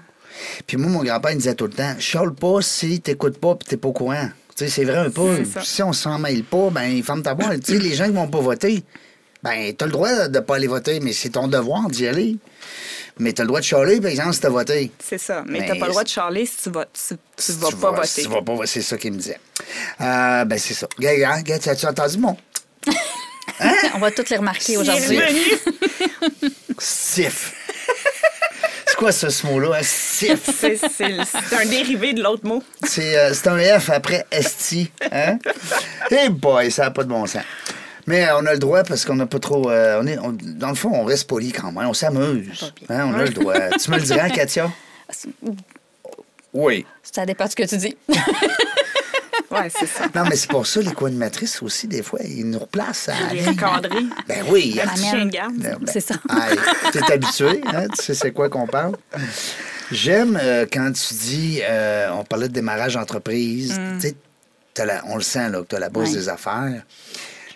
Puis moi, mon grand-père, il disait tout le temps chiale pas si t'écoutes pas puis t'es pas au courant. Tu sais, c'est vrai un peu. Si on s'en mêle pas, ben, ferme ta boîte. tu sais, les gens qui vont pas voter, ben, t'as le droit de pas aller voter, mais c'est ton devoir d'y aller. Mais t'as le droit de chialer, par exemple, si t'as voté. C'est ça. Mais, Mais t'as pas le droit de charler si tu vas, tu, tu Si vas pas voter. si tu vas pas voter, c'est ça qu'il me disait. Euh, ben, c'est ça. Gars, gars, gars, tu as entendu mon [laughs] On va tous les remarquer aujourd'hui. revenu. [laughs] c'est quoi ce mot-là? C'est c'est- c'est un dérivé de l'autre mot. C'est euh, c'est un F après esti. Hein? Eh boy, ça n'a pas de bon sens. Mais euh, on a le droit parce qu'on n'a pas trop. euh, on est, on- dans le fond, on reste poli quand même. On s'amuse. Hein, on a le droit. tu me le dirais, Katia? Oui. Ça dépend de ce que tu dis. [laughs] Ouais, c'est ça. Non, mais c'est pour ça, les co-animatrices aussi, des fois, ils nous replacent à. Les recadrer. Ben oui. Un Amène. chien de garde. Ben, C'est ça. hey, T'es habitué, hein? tu sais c'est quoi qu'on parle? J'aime euh, quand tu dis, euh, on parlait de démarrage d'entreprise, tu sais, on le sent là, que tu as la Ouais. des affaires.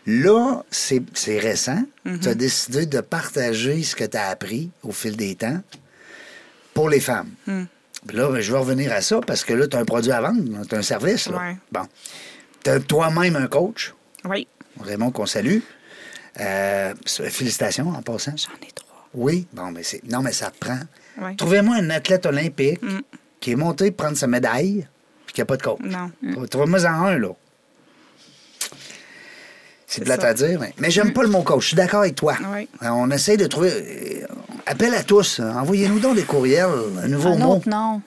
Là, c'est c'est récent. Tu as décidé de partager ce que tu as appris au fil des temps pour les femmes. Puis Là, ben, je vais revenir à ça parce que là, tu as un produit à vendre, tu as un service. Là. Ouais. Bon. Tu as toi-même un coach, Oui, Raymond, qu'on salue. Euh, félicitations en passant. j'en ai trois. Oui, bon, mais c'est. Non, mais ça prend. Ouais. Trouvez-moi un athlète olympique qui est monté prendre sa médaille puis qui n'a pas de coach. Non. Trouvez-moi en un, là. C'est plate à dire, mais, mais j'aime pas le mot coach. Je suis d'accord avec toi. Oui. On essaie de trouver. euh, Appel à tous. hein. Envoyez-nous donc des courriels, un nouveau Un mot. autre nom.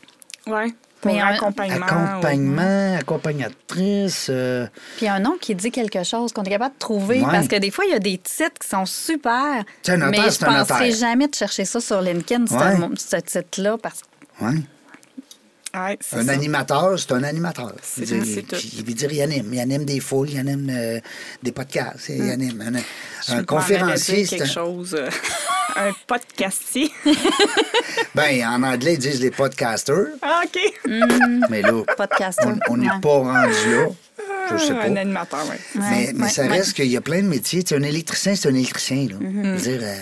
Oui. Mais un- accompagnement. Accompagnement, accompagnatrice. euh, Puis un nom qui dit quelque chose qu'on est capable de trouver. Ouais. Parce que des fois, il y a des titres qui sont super. Tu sais, un notaire, mais je c'est un penserais notaire. jamais de chercher ça sur LinkedIn, ce Ouais. mo- ce titre-là. Parce que ouais. Ouais, Un ça. animateur, c'est un animateur. C'est- Il veut dire-. Il veut dire, il anime. Il anime des foules, il anime euh, des podcasts. Il anime. Un, Je un conférencier, c'est quelque un... chose. euh, [laughs] un podcastier. [laughs] Ben, en anglais, ils disent les podcasters. ah, OK. Mais là, podcaster. on n'est Ouais. pas rendu là. Je sais pas. Un animateur, oui. Ouais, Mais, ouais, ça ouais. reste qu'il y a plein de métiers. Tu sais, un électricien, c'est un électricien. Là. Mm-hmm. Je veux dire, euh,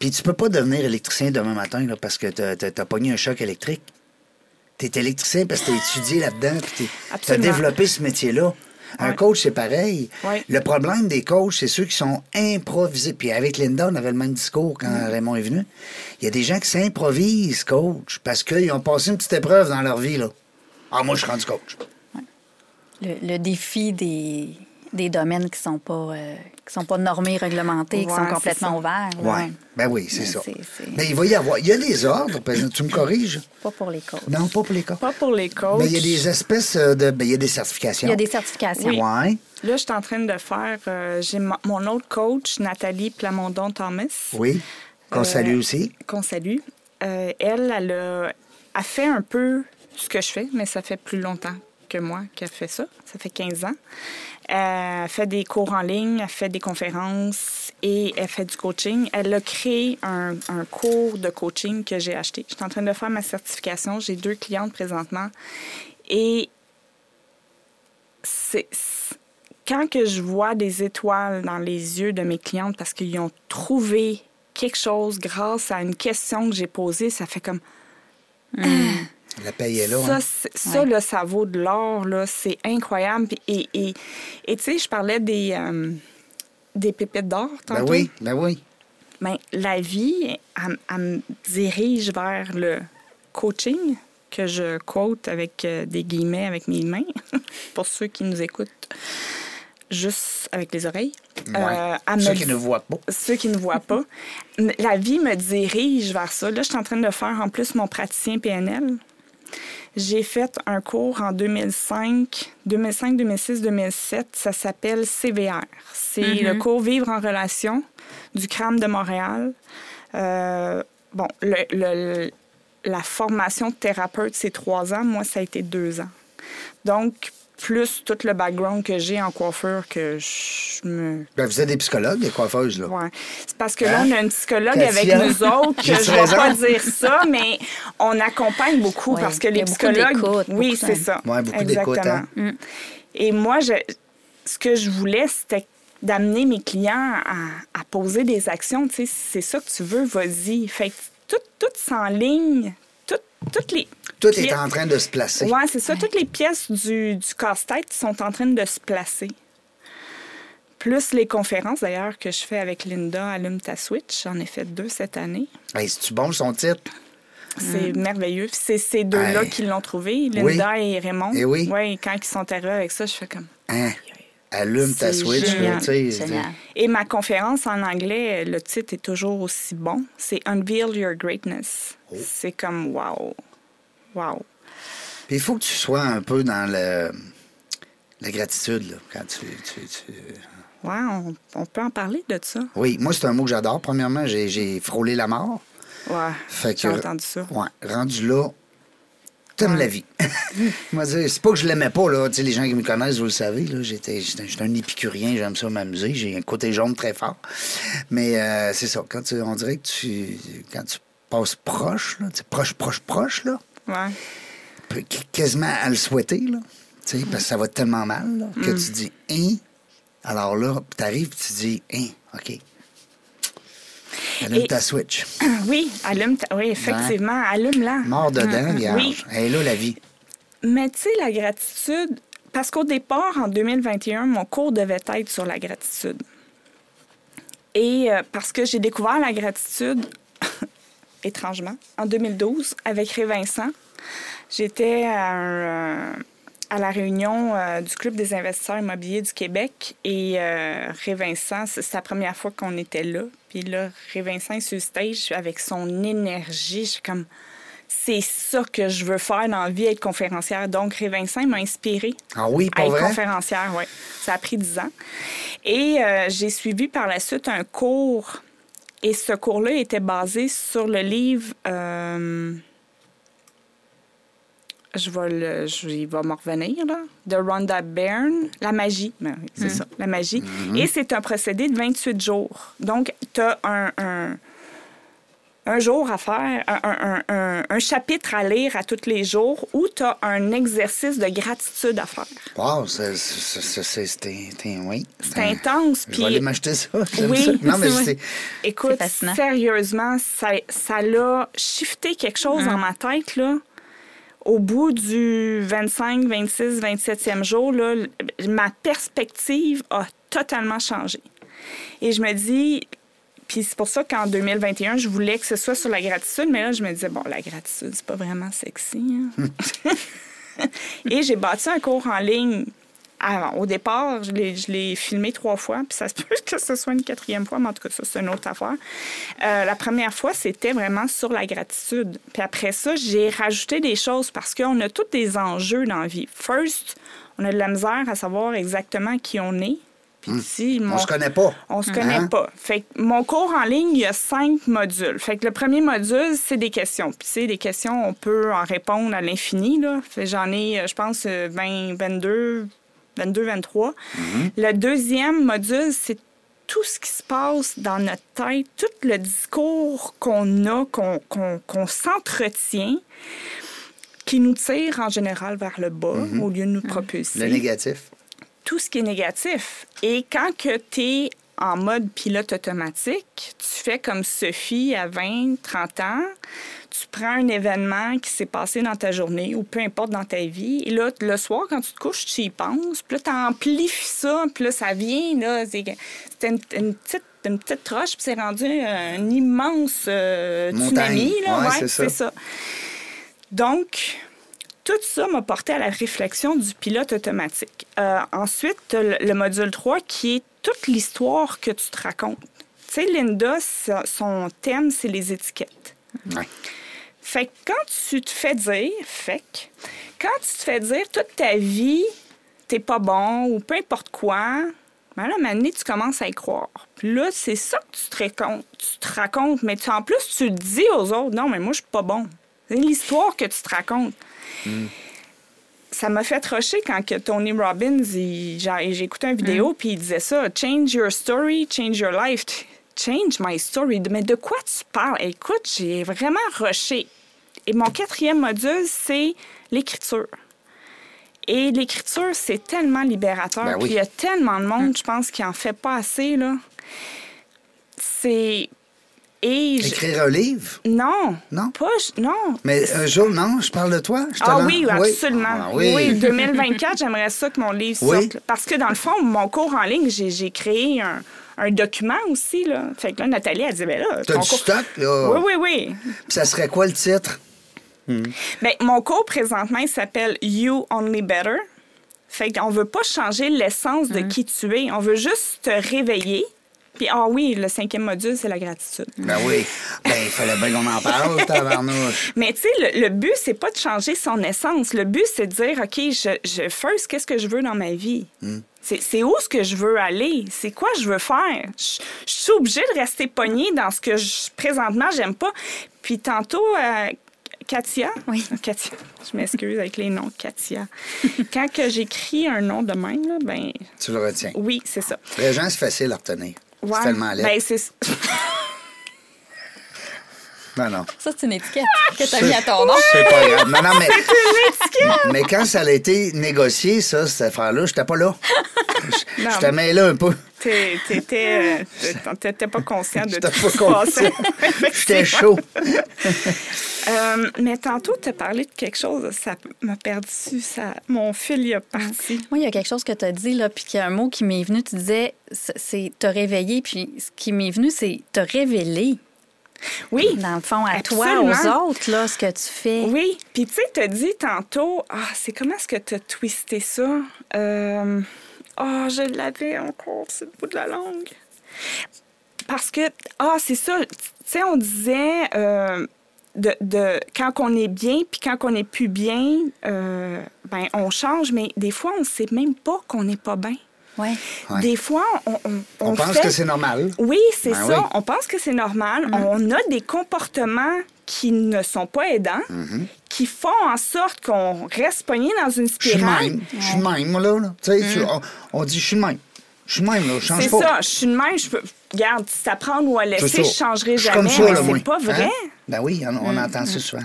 Puis tu peux pas devenir électricien demain matin là, parce que t'as as, pogné un choc électrique. Tu es électricien parce que tu as étudié là-dedans puis tu as développé ce métier-là. Un Ouais. coach, c'est pareil. Ouais. Le problème des coachs, c'est ceux qui sont improvisés. Puis avec Linda, on avait le même discours quand Mm. Raymond est venu. Il y a des gens qui s'improvisent coach parce qu'ils ont passé une petite épreuve dans leur vie. Là. Ah, moi, je suis rendu coach. Le, le défi des, des domaines qui sont pas euh, qui sont pas normés, réglementés, qui sont complètement ouverts. Ouais. ouais. Ben oui, c'est ça. Mais il va y avoir. Il y a des ordres, tu me corriges? Pas pour les coachs. Non, pas pour les cas. Pas pour les coachs. Mais il y a des espèces euh, de. Ben, il y a des certifications. Il y a des certifications. Oui. Ouais. Là, je suis en train de faire. euh, J'ai mo- mon autre coach, Nathalie Plamondon-Thomas. Oui. Qu'on Euh, salue aussi. Qu'on salue. Euh, elle, elle a, a fait un peu ce que je fais, mais ça fait plus longtemps que moi qu'elle fait ça. Ça fait 15 ans. Euh, Elle fait des cours en ligne, elle fait des conférences et elle fait du coaching. Elle a créé un, un cours de coaching que j'ai acheté. Je suis en train de faire ma certification. J'ai deux clientes présentement. Et c'est c'est- quand que je vois des étoiles dans les yeux de mes clientes parce qu'ils ont trouvé quelque chose grâce à une question que j'ai posée, ça fait comme La paye est là. ça, hein. ça là, ça vaut de l'or, là, c'est incroyable. Et et et tu sais, je parlais des euh, des pépites d'or Ben tantôt. oui, ben oui. Ben, la vie, elle, elle me dirige vers le coaching que je quote avec euh, des guillemets avec mes mains, [laughs] pour ceux qui nous écoutent juste avec les oreilles. Ouais. Euh, Ceux me qui ne voient pas. ceux qui ne voient pas. [laughs] La vie me dirige vers ça. Là, je suis en train de faire en plus mon praticien PNL. J'ai fait un cours en 2005, 2005, 2006, 2007. Ça s'appelle CVR. C'est le cours Vivre en relation du CRAM de Montréal. Euh, bon, le- le- la formation de thérapeute, c'est trois ans. Moi, ça a été deux ans. Donc, plus tout le background que j'ai en coiffure que je me Ben, vous êtes des psychologues, des coiffeuses, là. Ouais. C'est parce que là, Hein? on a une psychologue avec nous autres, [laughs] que je ne vais pas dire ça, mais on accompagne beaucoup Ouais, parce que il y les psychologues. oui, c'est ça. Ouais, beaucoup d'écoute, Exactement. hein? Mm. Et moi, je, ce que je voulais, c'était d'amener mes clients à, à poser des actions. Tu sais, si c'est ça que tu veux, vas-y. Fait que tout, tout s'enligne, toutes les. Tout pièces- est en train de se placer. Ouais, c'est ça. Toutes les pièces du, du casse-tête sont en train de se placer. Plus les conférences, d'ailleurs, que je fais avec Linda, Allume ta Switch. J'en ai fait deux cette année. Hey, C'est-tu bon, son titre? C'est merveilleux. C'est ces deux-là Hey. qui l'ont trouvé, Linda et Raymond. Eh oui. Ouais, quand ils sont arrivés avec ça, je fais comme. Hein? Allume ta Switch, génial. Génial. Et ma conférence en anglais, le titre est toujours aussi bon. C'est Unveil Your Greatness. Oh. C'est comme wow. Wow. Puis il faut que tu sois un peu dans le, la gratitude, là, quand tu... tu- tu- Ouais, on, on peut en parler de ça. Oui, moi, c'est un mot que j'adore. Premièrement, j'ai frôlé la mort. Ouais. J'ai entendu ça. Ouais, rendu là, t'aimes la vie. [laughs] C'est pas que je l'aimais pas, là. Les gens qui me connaissent, vous le savez, là. J'étais, j'étais j'étais un épicurien, j'aime ça m'amuser. J'ai un côté jaune très fort. Mais euh, c'est ça. Quand tu, on dirait que tu, quand tu passes proche, là, proche, proche, proche, là, Ouais. quasiment à le souhaiter, là. Tu sais, parce que ça va tellement mal, là, que tu dis, hein? Alors là, t'arrives, tu dis, hein, OK. Allume Et- ta switch. [clears throat] Oui, allume. ta- Oui, effectivement, allume-la. Mort dedans, Mm, vierge. Oui, Elle est là, la vie. mais tu sais, la gratitude, parce qu'au départ, en 2021, mon cours devait être sur la gratitude. Et euh, parce que j'ai découvert la gratitude, [laughs] étrangement, en 2012, avec Ré Vincent. J'étais à, un, euh, à la réunion euh, du Club des investisseurs immobiliers du Québec et euh, Ré Vincent, c'est la première fois qu'on était là. Puis là, Ré Vincent est sur le stage avec son énergie. Je suis comme, c'est ça que je veux faire dans la vie, être conférencière. Donc, Ré Vincent m'a inspirée Ah oui, à pas être vrai? conférencière, oui. Ça a pris 10 ans. Et euh, j'ai suivi par la suite un cours. Et ce cours-là était basé sur le livre. Je vais le, je- il va me revenir, là. De Rhonda Byrne, La magie. Ben oui, c'est ça, La magie. Et c'est un procédé de 28 jours. Donc, tu as un, un, un jour à faire, un, un- un- un- un chapitre à lire à tous les jours ou tu as un exercice de gratitude à faire. Wow, c'est- c'est- c'est- c'est- c'était. c'était- Oui. C'est intense. Je vais aller m'acheter ça. Oui, ça. Non, mais c'est c'est. Écoute, sérieusement, ça, ça l'a shifté quelque chose dans ma tête, là. Au bout du 25, 26, 27e jour, là, ma perspective a totalement changé. Et je me dis, puis c'est pour ça qu'en 2021, je voulais que ce soit sur la gratitude, mais là, je me disais, bon, la gratitude, c'est pas vraiment sexy. hein. [laughs] [laughs] Et j'ai bâti un cours en ligne. Avant. Au départ, je l'ai, je l'ai filmé trois fois, puis ça se [laughs] peut que ce soit une quatrième fois, mais en tout cas, ça, c'est une autre affaire. Euh, la première fois, c'était vraiment sur la gratitude. Puis après ça, j'ai rajouté des choses parce qu'on a tous des enjeux dans la vie. First, on a de la misère à savoir exactement qui on est. Puis si On se connaît pas. on se connaît Hein? pas. Fait que mon cours en ligne, il y a cinq modules. Fait que le premier module, c'est des questions. Puis, c'est des questions, on peut en répondre à l'infini, là. Fait que j'en ai, euh, je pense, euh, 20, 22, 22, 23. Le deuxième module, c'est tout ce qui se passe dans notre tête, tout le discours qu'on a, qu'on qu'on- qu'on s'entretient, qui nous tire en général vers le bas au lieu de nous propulser Le négatif. tout ce qui est négatif. Et quand que tu es en mode pilote automatique, tu fais comme Sophie à 20, 30 ans, tu prends un événement qui s'est passé dans ta journée ou peu importe dans ta vie, et là, le soir, quand tu te couches, tu y penses, puis là, tu amplifies ça, puis là, ça vient, là, c'était une, une petite une petite roche, puis c'est rendu un immense euh, tsunami. Là, Ouais, ouais, c'est ça. Donc, tout ça m'a porté à la réflexion du pilote automatique. Euh, ensuite, le, le module 3 qui est toute l'histoire que tu te racontes. Tu sais, Linda, son thème, c'est les étiquettes. Ouais. Fait que quand tu te fais dire, fait que, quand tu te fais dire toute ta vie, t'es pas bon ou peu importe quoi, ben là, donné, tu commences à y croire. Puis là, c'est ça que tu te racontes, tu te racontes mais tu, en plus, tu dis aux autres, non, mais moi, je suis pas bon. C'est l'histoire que tu te racontes. Ça m'a fait rocher quand que Tony Robbins, écouté une vidéo, puis il disait ça, « Change your story, change your life. » Change my story. Mais de quoi tu parles? Écoute, j'ai vraiment rushé. Et mon quatrième module, c'est l'écriture. Et l'écriture, c'est tellement libérateur. Ben oui. Puis il y a tellement de monde, je pense, qui en fait pas assez, là. C'est... Et... Écrire un livre? Non. Non? Pas... Non. Mais un jour, non, je parle de toi. Je Ah oui, absolument. Ah oui. oui. [laughs] 2024, j'aimerais ça que mon livre Oui. sorte. Parce que dans le fond, mon cours en ligne, j'ai créé un, un document aussi. Là. Fait que là, Nathalie, elle dit, ben là, T'as ton du cours- stock, là. Oui, oui, oui. Puis ça serait quoi le titre? Ben, mon cours présentement, il s'appelle You Only Better. Fait qu'on veut pas changer l'essence de qui tu es. On veut juste te réveiller. Puis, ah oui, le cinquième module, c'est la gratitude. Ben oui. Ben, il fallait bien qu'on en parle, [laughs] tabarnouche. Mais tu sais, le, le but, c'est pas de changer son essence. Le but, c'est de dire, OK, je, je first, qu'est-ce que je veux dans ma vie? C'est c'est où ce que je veux aller? C'est quoi je veux faire? Je, je suis obligée de rester pognée dans ce que je, présentement, j'aime pas. Puis tantôt, euh, Katia, Oui. [laughs] Katia, je m'excuse avec les noms, Katia. Quand que j'écris un nom de même, là, ben Tu le retiens. oui, c'est ça. Régent, c'est facile à retenir. Ouais. C'est tellement laid. Ben, c'est Non, non. Ça, c'est une étiquette que tu as mis à ton nom. C'est pas grave. Non, non, mais. Mais quand ça a été négocié, ça, cette affaire-là, j'étais pas là. Je- te mets là un peu. T'étais euh, t'étais pas conscient de tout pas ce qui se passait. conscient. J'étais chaud. Euh, mais tantôt, tu as parlé de quelque chose, ça m'a perdu, ça, mon fil il est parti. Moi, il y a quelque chose que tu as dit, là, puis qu'il y a un mot qui m'est venu. Tu disais, c'est- c'est te réveiller, puis ce qui m'est venu, c'est te révéler. Oui. Dans le fond, à toi, Absolument. aux autres, là, ce que tu fais. Oui, puis tu sais, t'as dit tantôt, ah, c'est comment est-ce que t'as twisté ça? Euh, Ah, je l'avais encore sur le bout de la langue. Parce que, ah, c'est ça, tu sais, on disait, euh, de, de- quand on est bien, puis quand on n'est plus bien, euh, ben, on change, mais des fois, on ne sait même pas qu'on n'est pas bien. Ouais. Ouais. Des fois, on, on, On, on pense fait- que c'est normal. oui, c'est Ben ça. oui. On pense que c'est normal. On a des comportements qui ne sont pas aidants, Mm-hmm. qui font en sorte qu'on reste pogné dans une Je suis spirale. même. Je suis même, moi, là. là. Tu tu- on, on dit je suis même. Je suis même, là. Je change Mm. C'est pas. ça. Je suis même. Je peux... Regarde, si t'apprends ou à laisser, ça. je changerai jamais. comme ça, mais là, moi. c'est pas vrai. Mm. Hein? Ben oui, on, on entend ça souvent.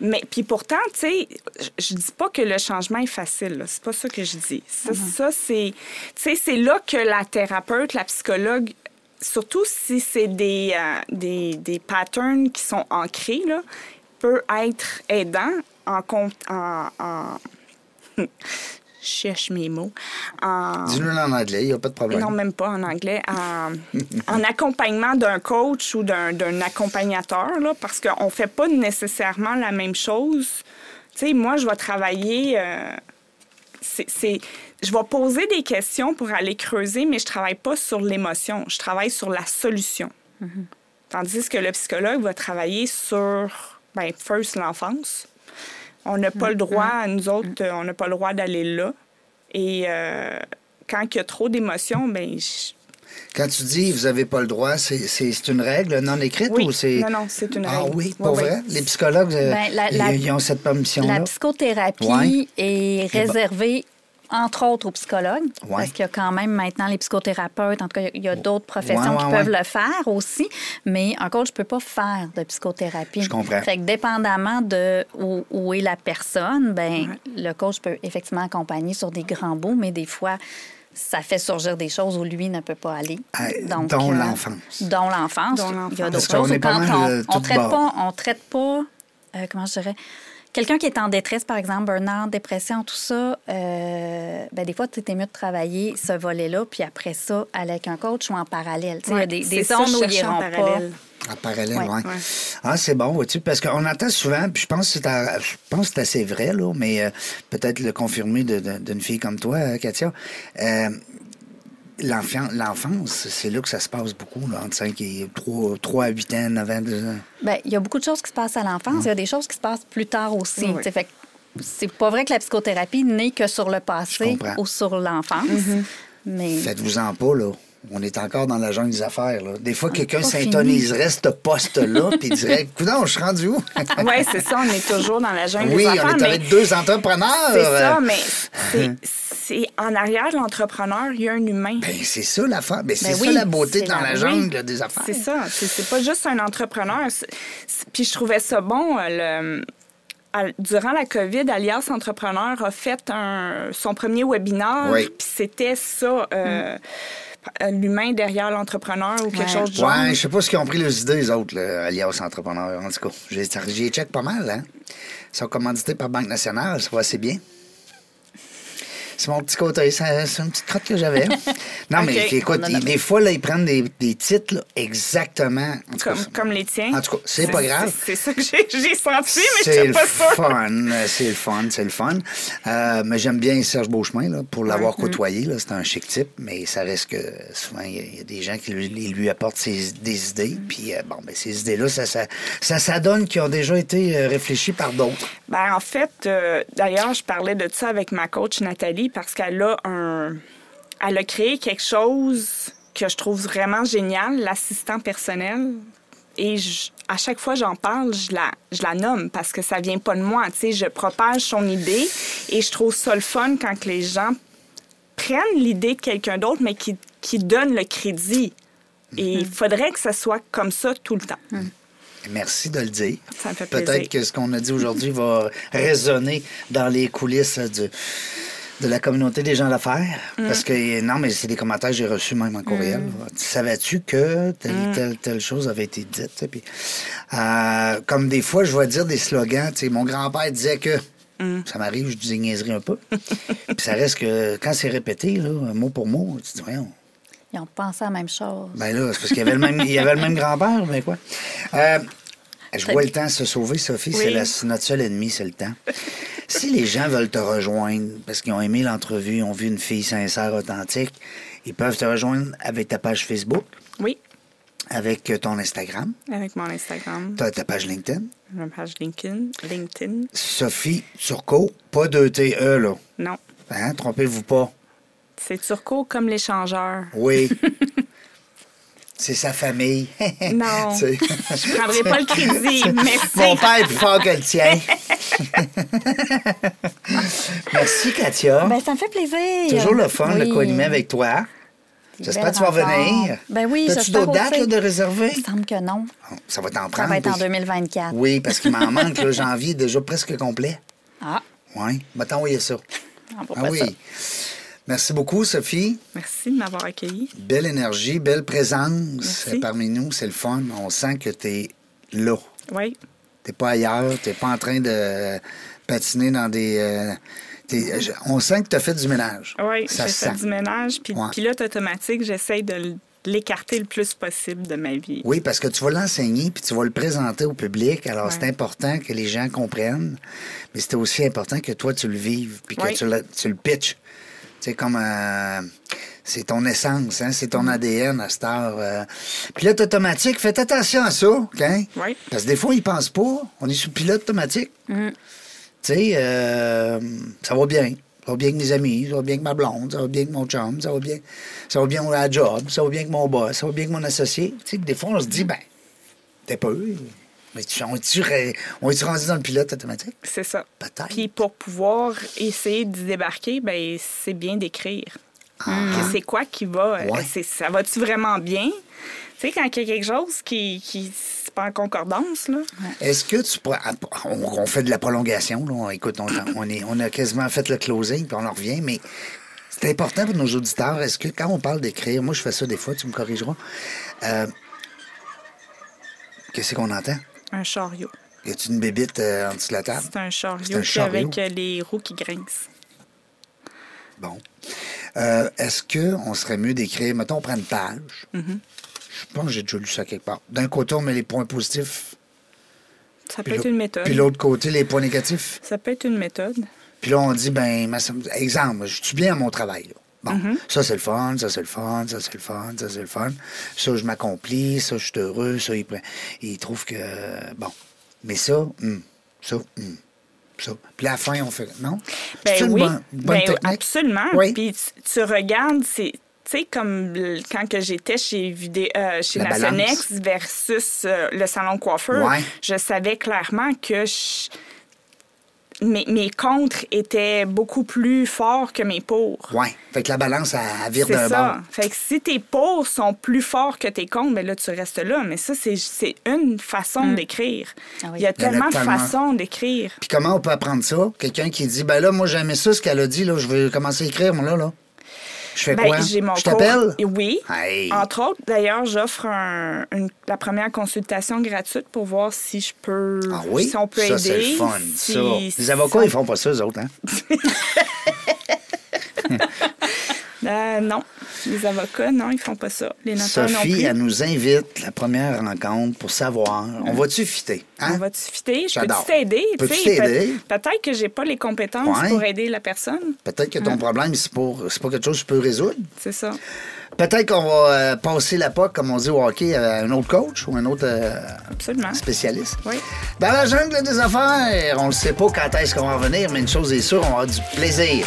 Mais puis pourtant, tu sais, je- dis pas que le changement est facile. C'est pas ça que je dis. Ça, ça, c'est, tu sais, c'est là que la thérapeute, la psychologue, surtout si c'est des, euh, des, des patterns qui sont ancrés, là, peut être aidant en compte en, en- cherche mes mots en Dis-nous en anglais, il n'y a pas de problème. non, même pas en anglais. En, [laughs] en accompagnement d'un coach ou d'un accompagnateur, là, parce qu'on ne fait pas nécessairement la même chose. Tu sais, moi, je vais travailler. euh, c'est- c'est- je vais poser des questions pour aller creuser, mais je travaille pas sur l'émotion. Je travaille sur la solution. Tandis que le psychologue va travailler sur, ben, first, l'enfance. On n'a pas le droit, nous autres, euh, on n'a pas le droit d'aller là. Et euh, quand il y a trop d'émotions, ben, je- Quand tu dis vous n'avez pas le droit, c'est- une règle non écrite Oui. ou c'est. Non, non, c'est une Ah règle. oui, Oui, pour oui. vrai? Les psychologues, euh, Ben, la- ils- la- ils ont cette permission-là. La psychothérapie Ouais. est ben- réservée, entre autres, aux psychologues. Ouais. Parce qu'il y a quand même maintenant les psychothérapeutes, en tout cas, il y a d'autres professions Ouais, qui ouais, peuvent le faire aussi. Mais un coach ne peut pas faire de psychothérapie. Je comprends. Fait que dépendamment de où, où est la personne, ben, le coach peut effectivement accompagner sur des grands bouts, mais des fois, ça fait surgir des choses où lui ne peut pas aller. Ah, dont euh, l'enfance. Dont l'enfance. Dont Il y a l'enfance. d'autres choses. pas quand on, euh, on tout traite pas, on traite pas, euh, comment je dirais, quelqu'un qui est en détresse, par exemple, burn-out, dépression, tout ça, euh, ben, des fois, tu es mieux de travailler ce volet-là, puis après ça, aller avec un coach ou en parallèle. Il y a des, des ça, zones je où ils iront pas. parallèle. En parallèle, Ouais. ouais. Ouais. Ah, c'est bon, vois-tu, parce qu'on entend souvent, puis je pense que c'est à- je pense que c'est assez vrai, là, mais euh, peut-être le confirmer de- de- d'une fille comme toi, euh, Katia. Euh, L'enfance, c'est là que ça se passe beaucoup, là, entre 5 et 3, 3 à 8 ans, 9 ans, 2 ans. Ben, il y a beaucoup de choses qui se passent à l'enfance. Il y a des choses qui se passent plus tard aussi. Oui. Tu sais, Fait que c'est pas vrai que la psychothérapie n'est que sur le passé ou sur l'enfance. Mais Faites-vous-en pas, là. On est encore dans la jungle des affaires, là. Des fois, quelqu'un s'intoniserait ce poste-là, [laughs] puis dirait Coudon, je suis rendu où? [laughs] Oui, c'est ça, on est toujours dans la jungle oui, des on affaires, est mais avec deux entrepreneurs. c'est ça, euh, mais [laughs] c'est- en arrière de l'entrepreneur, il y a un humain. Ben, c'est ça l'affaire. Ben, c'est Ben ça oui, la beauté dans la- la jungle des affaires. C'est ça. C'est pas juste un entrepreneur. Puis je trouvais ça bon. euh, le- à- durant la COVID, Alias Entrepreneur a fait un, son premier webinaire. Oui. Puis c'était ça. euh, L'humain derrière l'entrepreneur ou quelque Ouais. chose du genre? Ouais, je sais pas ce qu'ils ont pris les idées, les autres, là, alias entrepreneurs. En tout cas, j'ai j'ai check pas mal, hein. Ils sont commandités par Banque nationale, ça va assez bien. C'est mon petit côté, ça- c'est une petite crotte que j'avais. [laughs] Non, mais écoute, des fois, là, ils prennent des, des titres là, exactement. Cas, Comme, les tiens. En tout cas, c'est pas grave. C'est ça que j'ai senti, mais je pas fun, c'est le fun, c'est le fun. Euh, mais j'aime bien Serge Beauchemin, là, pour l'avoir côtoyé. là, C'est un chic type, mais ça reste que souvent, il y a- il y, a des gens qui lui, apportent ses- des idées. Puis, euh, bon, ben, ces idées-là, ça, ça, ça s'adonne qui ont déjà été euh, réfléchies par d'autres. Ben, en fait, euh, d'ailleurs, je parlais de ça avec ma coach Nathalie parce qu'elle a un. Elle a créé quelque chose que je trouve vraiment génial, l'assistant personnel. Et je- à chaque fois que j'en parle, je la, je la nomme parce que ça vient pas de moi. Tu sais, je propage son idée et je trouve ça le fun quand que les gens prennent l'idée de quelqu'un d'autre, mais qui, qui donnent le crédit. Et il faudrait que ça soit comme ça tout le temps. Merci de le dire. Ça me fait plaisir. Peut-être que ce qu'on a dit aujourd'hui va résonner dans les coulisses du- de la communauté des gens d'affaires. Mm. Parce que, non, mais c'est des commentaires que j'ai reçus même en courriel. Savais-tu que telle, Mm. telle, telle chose avait été dite? Puis, euh, comme des fois, je vais dire des slogans. tu sais, Mon grand-père disait que. Mm. Ça m'arrive, je dis des niaiseries un peu. [laughs] Puis ça reste que quand c'est répété, là, mot pour mot, tu dis, voyons, Ils ont pensé à la même chose. Ben là, c'est parce qu'il y avait le même, il y avait le même [laughs] grand-père, mais quoi. Euh, je vois le temps se sauver, Sophie. Oui. c'est notre seul ennemi, c'est le temps. Si les gens veulent te rejoindre parce qu'ils ont aimé l'entrevue, ils ont vu une fille sincère, authentique, ils peuvent te rejoindre avec ta page Facebook, Oui, avec euh, ton Instagram, avec mon Instagram, ta, ta page LinkedIn. ma page LinkedIn. LinkedIn. Sophie Turcot, pas de TE, là. Non. Hein? Trompez-vous pas. C'est Turco comme l'échangeur. Oui. [laughs] c'est sa famille. [laughs] Non. Je prendrai pas le crédit. [laughs] Merci. Mon père est plus fort que le tien. [laughs] Merci, Katia. Ben, ça me fait plaisir. Toujours le fun de Oui. co-animer avec toi. J'espère que tu vas venir. Ben oui, T'as-tu j'espère d'autres dates là, de réserver? Il me semble que non. Oh, Ça va t'en Ça prendre. va être en puis- 2024. Oui, parce qu'il m'en manque. Là, janvier est déjà presque complet. Ah, Oui. Va t'envoyer ça. on Ah pas oui. ça. Merci beaucoup, Sophie. Merci de m'avoir accueilli. Belle énergie, belle présence Merci. parmi nous. C'est le fun. On sent que tu es là. Oui. T'es pas ailleurs. T'es pas en train de patiner dans des. euh, on sent que tu as fait du ménage. Oui, j'ai fait sent. du ménage. Puis Ouais. pilote automatique, j'essaye de l'écarter le plus possible de ma vie. Oui, parce que tu vas l'enseigner puis tu vas le présenter au public. Alors, Ouais. c'est important que les gens comprennent, mais c'est aussi important que toi, tu le vives puis que tu, le, tu le pitches. C'est comme. euh, c'est ton essence, hein? c'est ton Mm. ADN à cette heure. euh. Pilote automatique, faites attention à ça, OK? Oui. Parce que des fois, ils pensent pas. On est sous pilote automatique. Mm. Tu sais, euh, ça va bien. Ça va bien avec mes amis, ça va bien avec ma blonde, ça va bien avec mon chum, ça va bien, ça va bien à la job, ça va bien avec mon boss, ça va bien avec mon associé. Tu sais, des fois, on se dit, ben, t'es pas eux. Mais tu- on est-tu rendu dans le pilote automatique? C'est ça. Peut-être. Puis pour pouvoir essayer d'y débarquer, ben c'est bien d'écrire. Que C'est quoi qui va? Ah. Ouais. c'est- Ça va-tu vraiment bien? Tu sais, quand il y a quelque chose qui, qui c'est pas en concordance, là. Est-ce que tu pourrais. On, on fait de la prolongation, là. On- Écoute, on, on, est, on a quasiment fait le closing, puis on en revient, mais c'est important pour nos auditeurs. Est-ce que quand on parle d'écrire, moi je fais ça des fois, tu me corrigeras. euh, Qu'est-ce qu'on entend? Un chariot. Y a-tu une bébite euh, en dessous de la table? C'est un chariot, un chariot. avec euh, les roues qui grincent. Bon. Euh, Est-ce qu'on serait mieux d'écrire, mettons, on prend une page. Mm-hmm. Je pense que j'ai déjà lu ça quelque part. D'un côté, on met les points positifs. Ça peut être une méthode. Puis l'autre côté, les points négatifs. Ça peut être une méthode. Puis là, on dit, ben, exemple, je suis bien à mon travail. là. Bon, Mm-hmm. ça, c'est le fun, ça, c'est le fun, ça, c'est le fun, ça, c'est le fun. Ça, je m'accomplis, ça, je suis heureux, ça, il, il trouve que. Bon. Mais ça, hum, ça, hum, ça. Puis à la fin, on fait. Non? Ben une oui, bonne, une bonne Ben, technique? absolument. Oui. Puis tu, tu regardes, c'est tu sais comme quand que j'étais chez vidé, euh, chez La Nationex versus euh, le salon coiffeur, Ouais. je savais clairement que je- mes, mes contres étaient beaucoup plus forts que mes pour. Ouais. Fait que la balance, elle, elle vire C'est d'un ça. bord. Fait que si tes pour sont plus forts que tes comptes, ben là, tu restes là. Mais ça, c'est- une façon d'écrire. Ah oui. Il y a tellement de façons d'écrire. Puis comment on peut apprendre ça? Quelqu'un qui dit, ben là, moi, j'aimais ça, ce qu'elle a dit, là, je vais commencer à écrire, moi, là, là. Je fais Ben, quoi? j'ai mon je t'appelle? Oui. Hey. Entre autres, d'ailleurs, j'offre un- la première consultation gratuite pour voir si je peux. Ah oui? Si on peut ça, aider. c'est le fun, si- ça. Les avocats, on- ils font pas ça, eux autres, hein? [laughs] [laughs] Euh, non. Les avocats, non, ils font pas ça. Les notaires non Sophie, plus. elle nous invite la première rencontre pour savoir. On va-tu fitter? Hein? On va-tu fitter? Je peux-tu t'aider? Peut-? Peut-être que j'ai pas les compétences Ouais. pour aider la personne. Peut-être que ton Hein? problème, c'est c'est pas quelque chose que tu peux résoudre. C'est ça. Peut-être qu'on va euh, passer la POC, comme on dit au hockey, à un autre coach ou un autre euh, spécialiste. Oui. Dans la jungle des affaires, on ne sait pas quand est-ce qu'on va revenir, mais une chose est sûre, on va avoir du plaisir.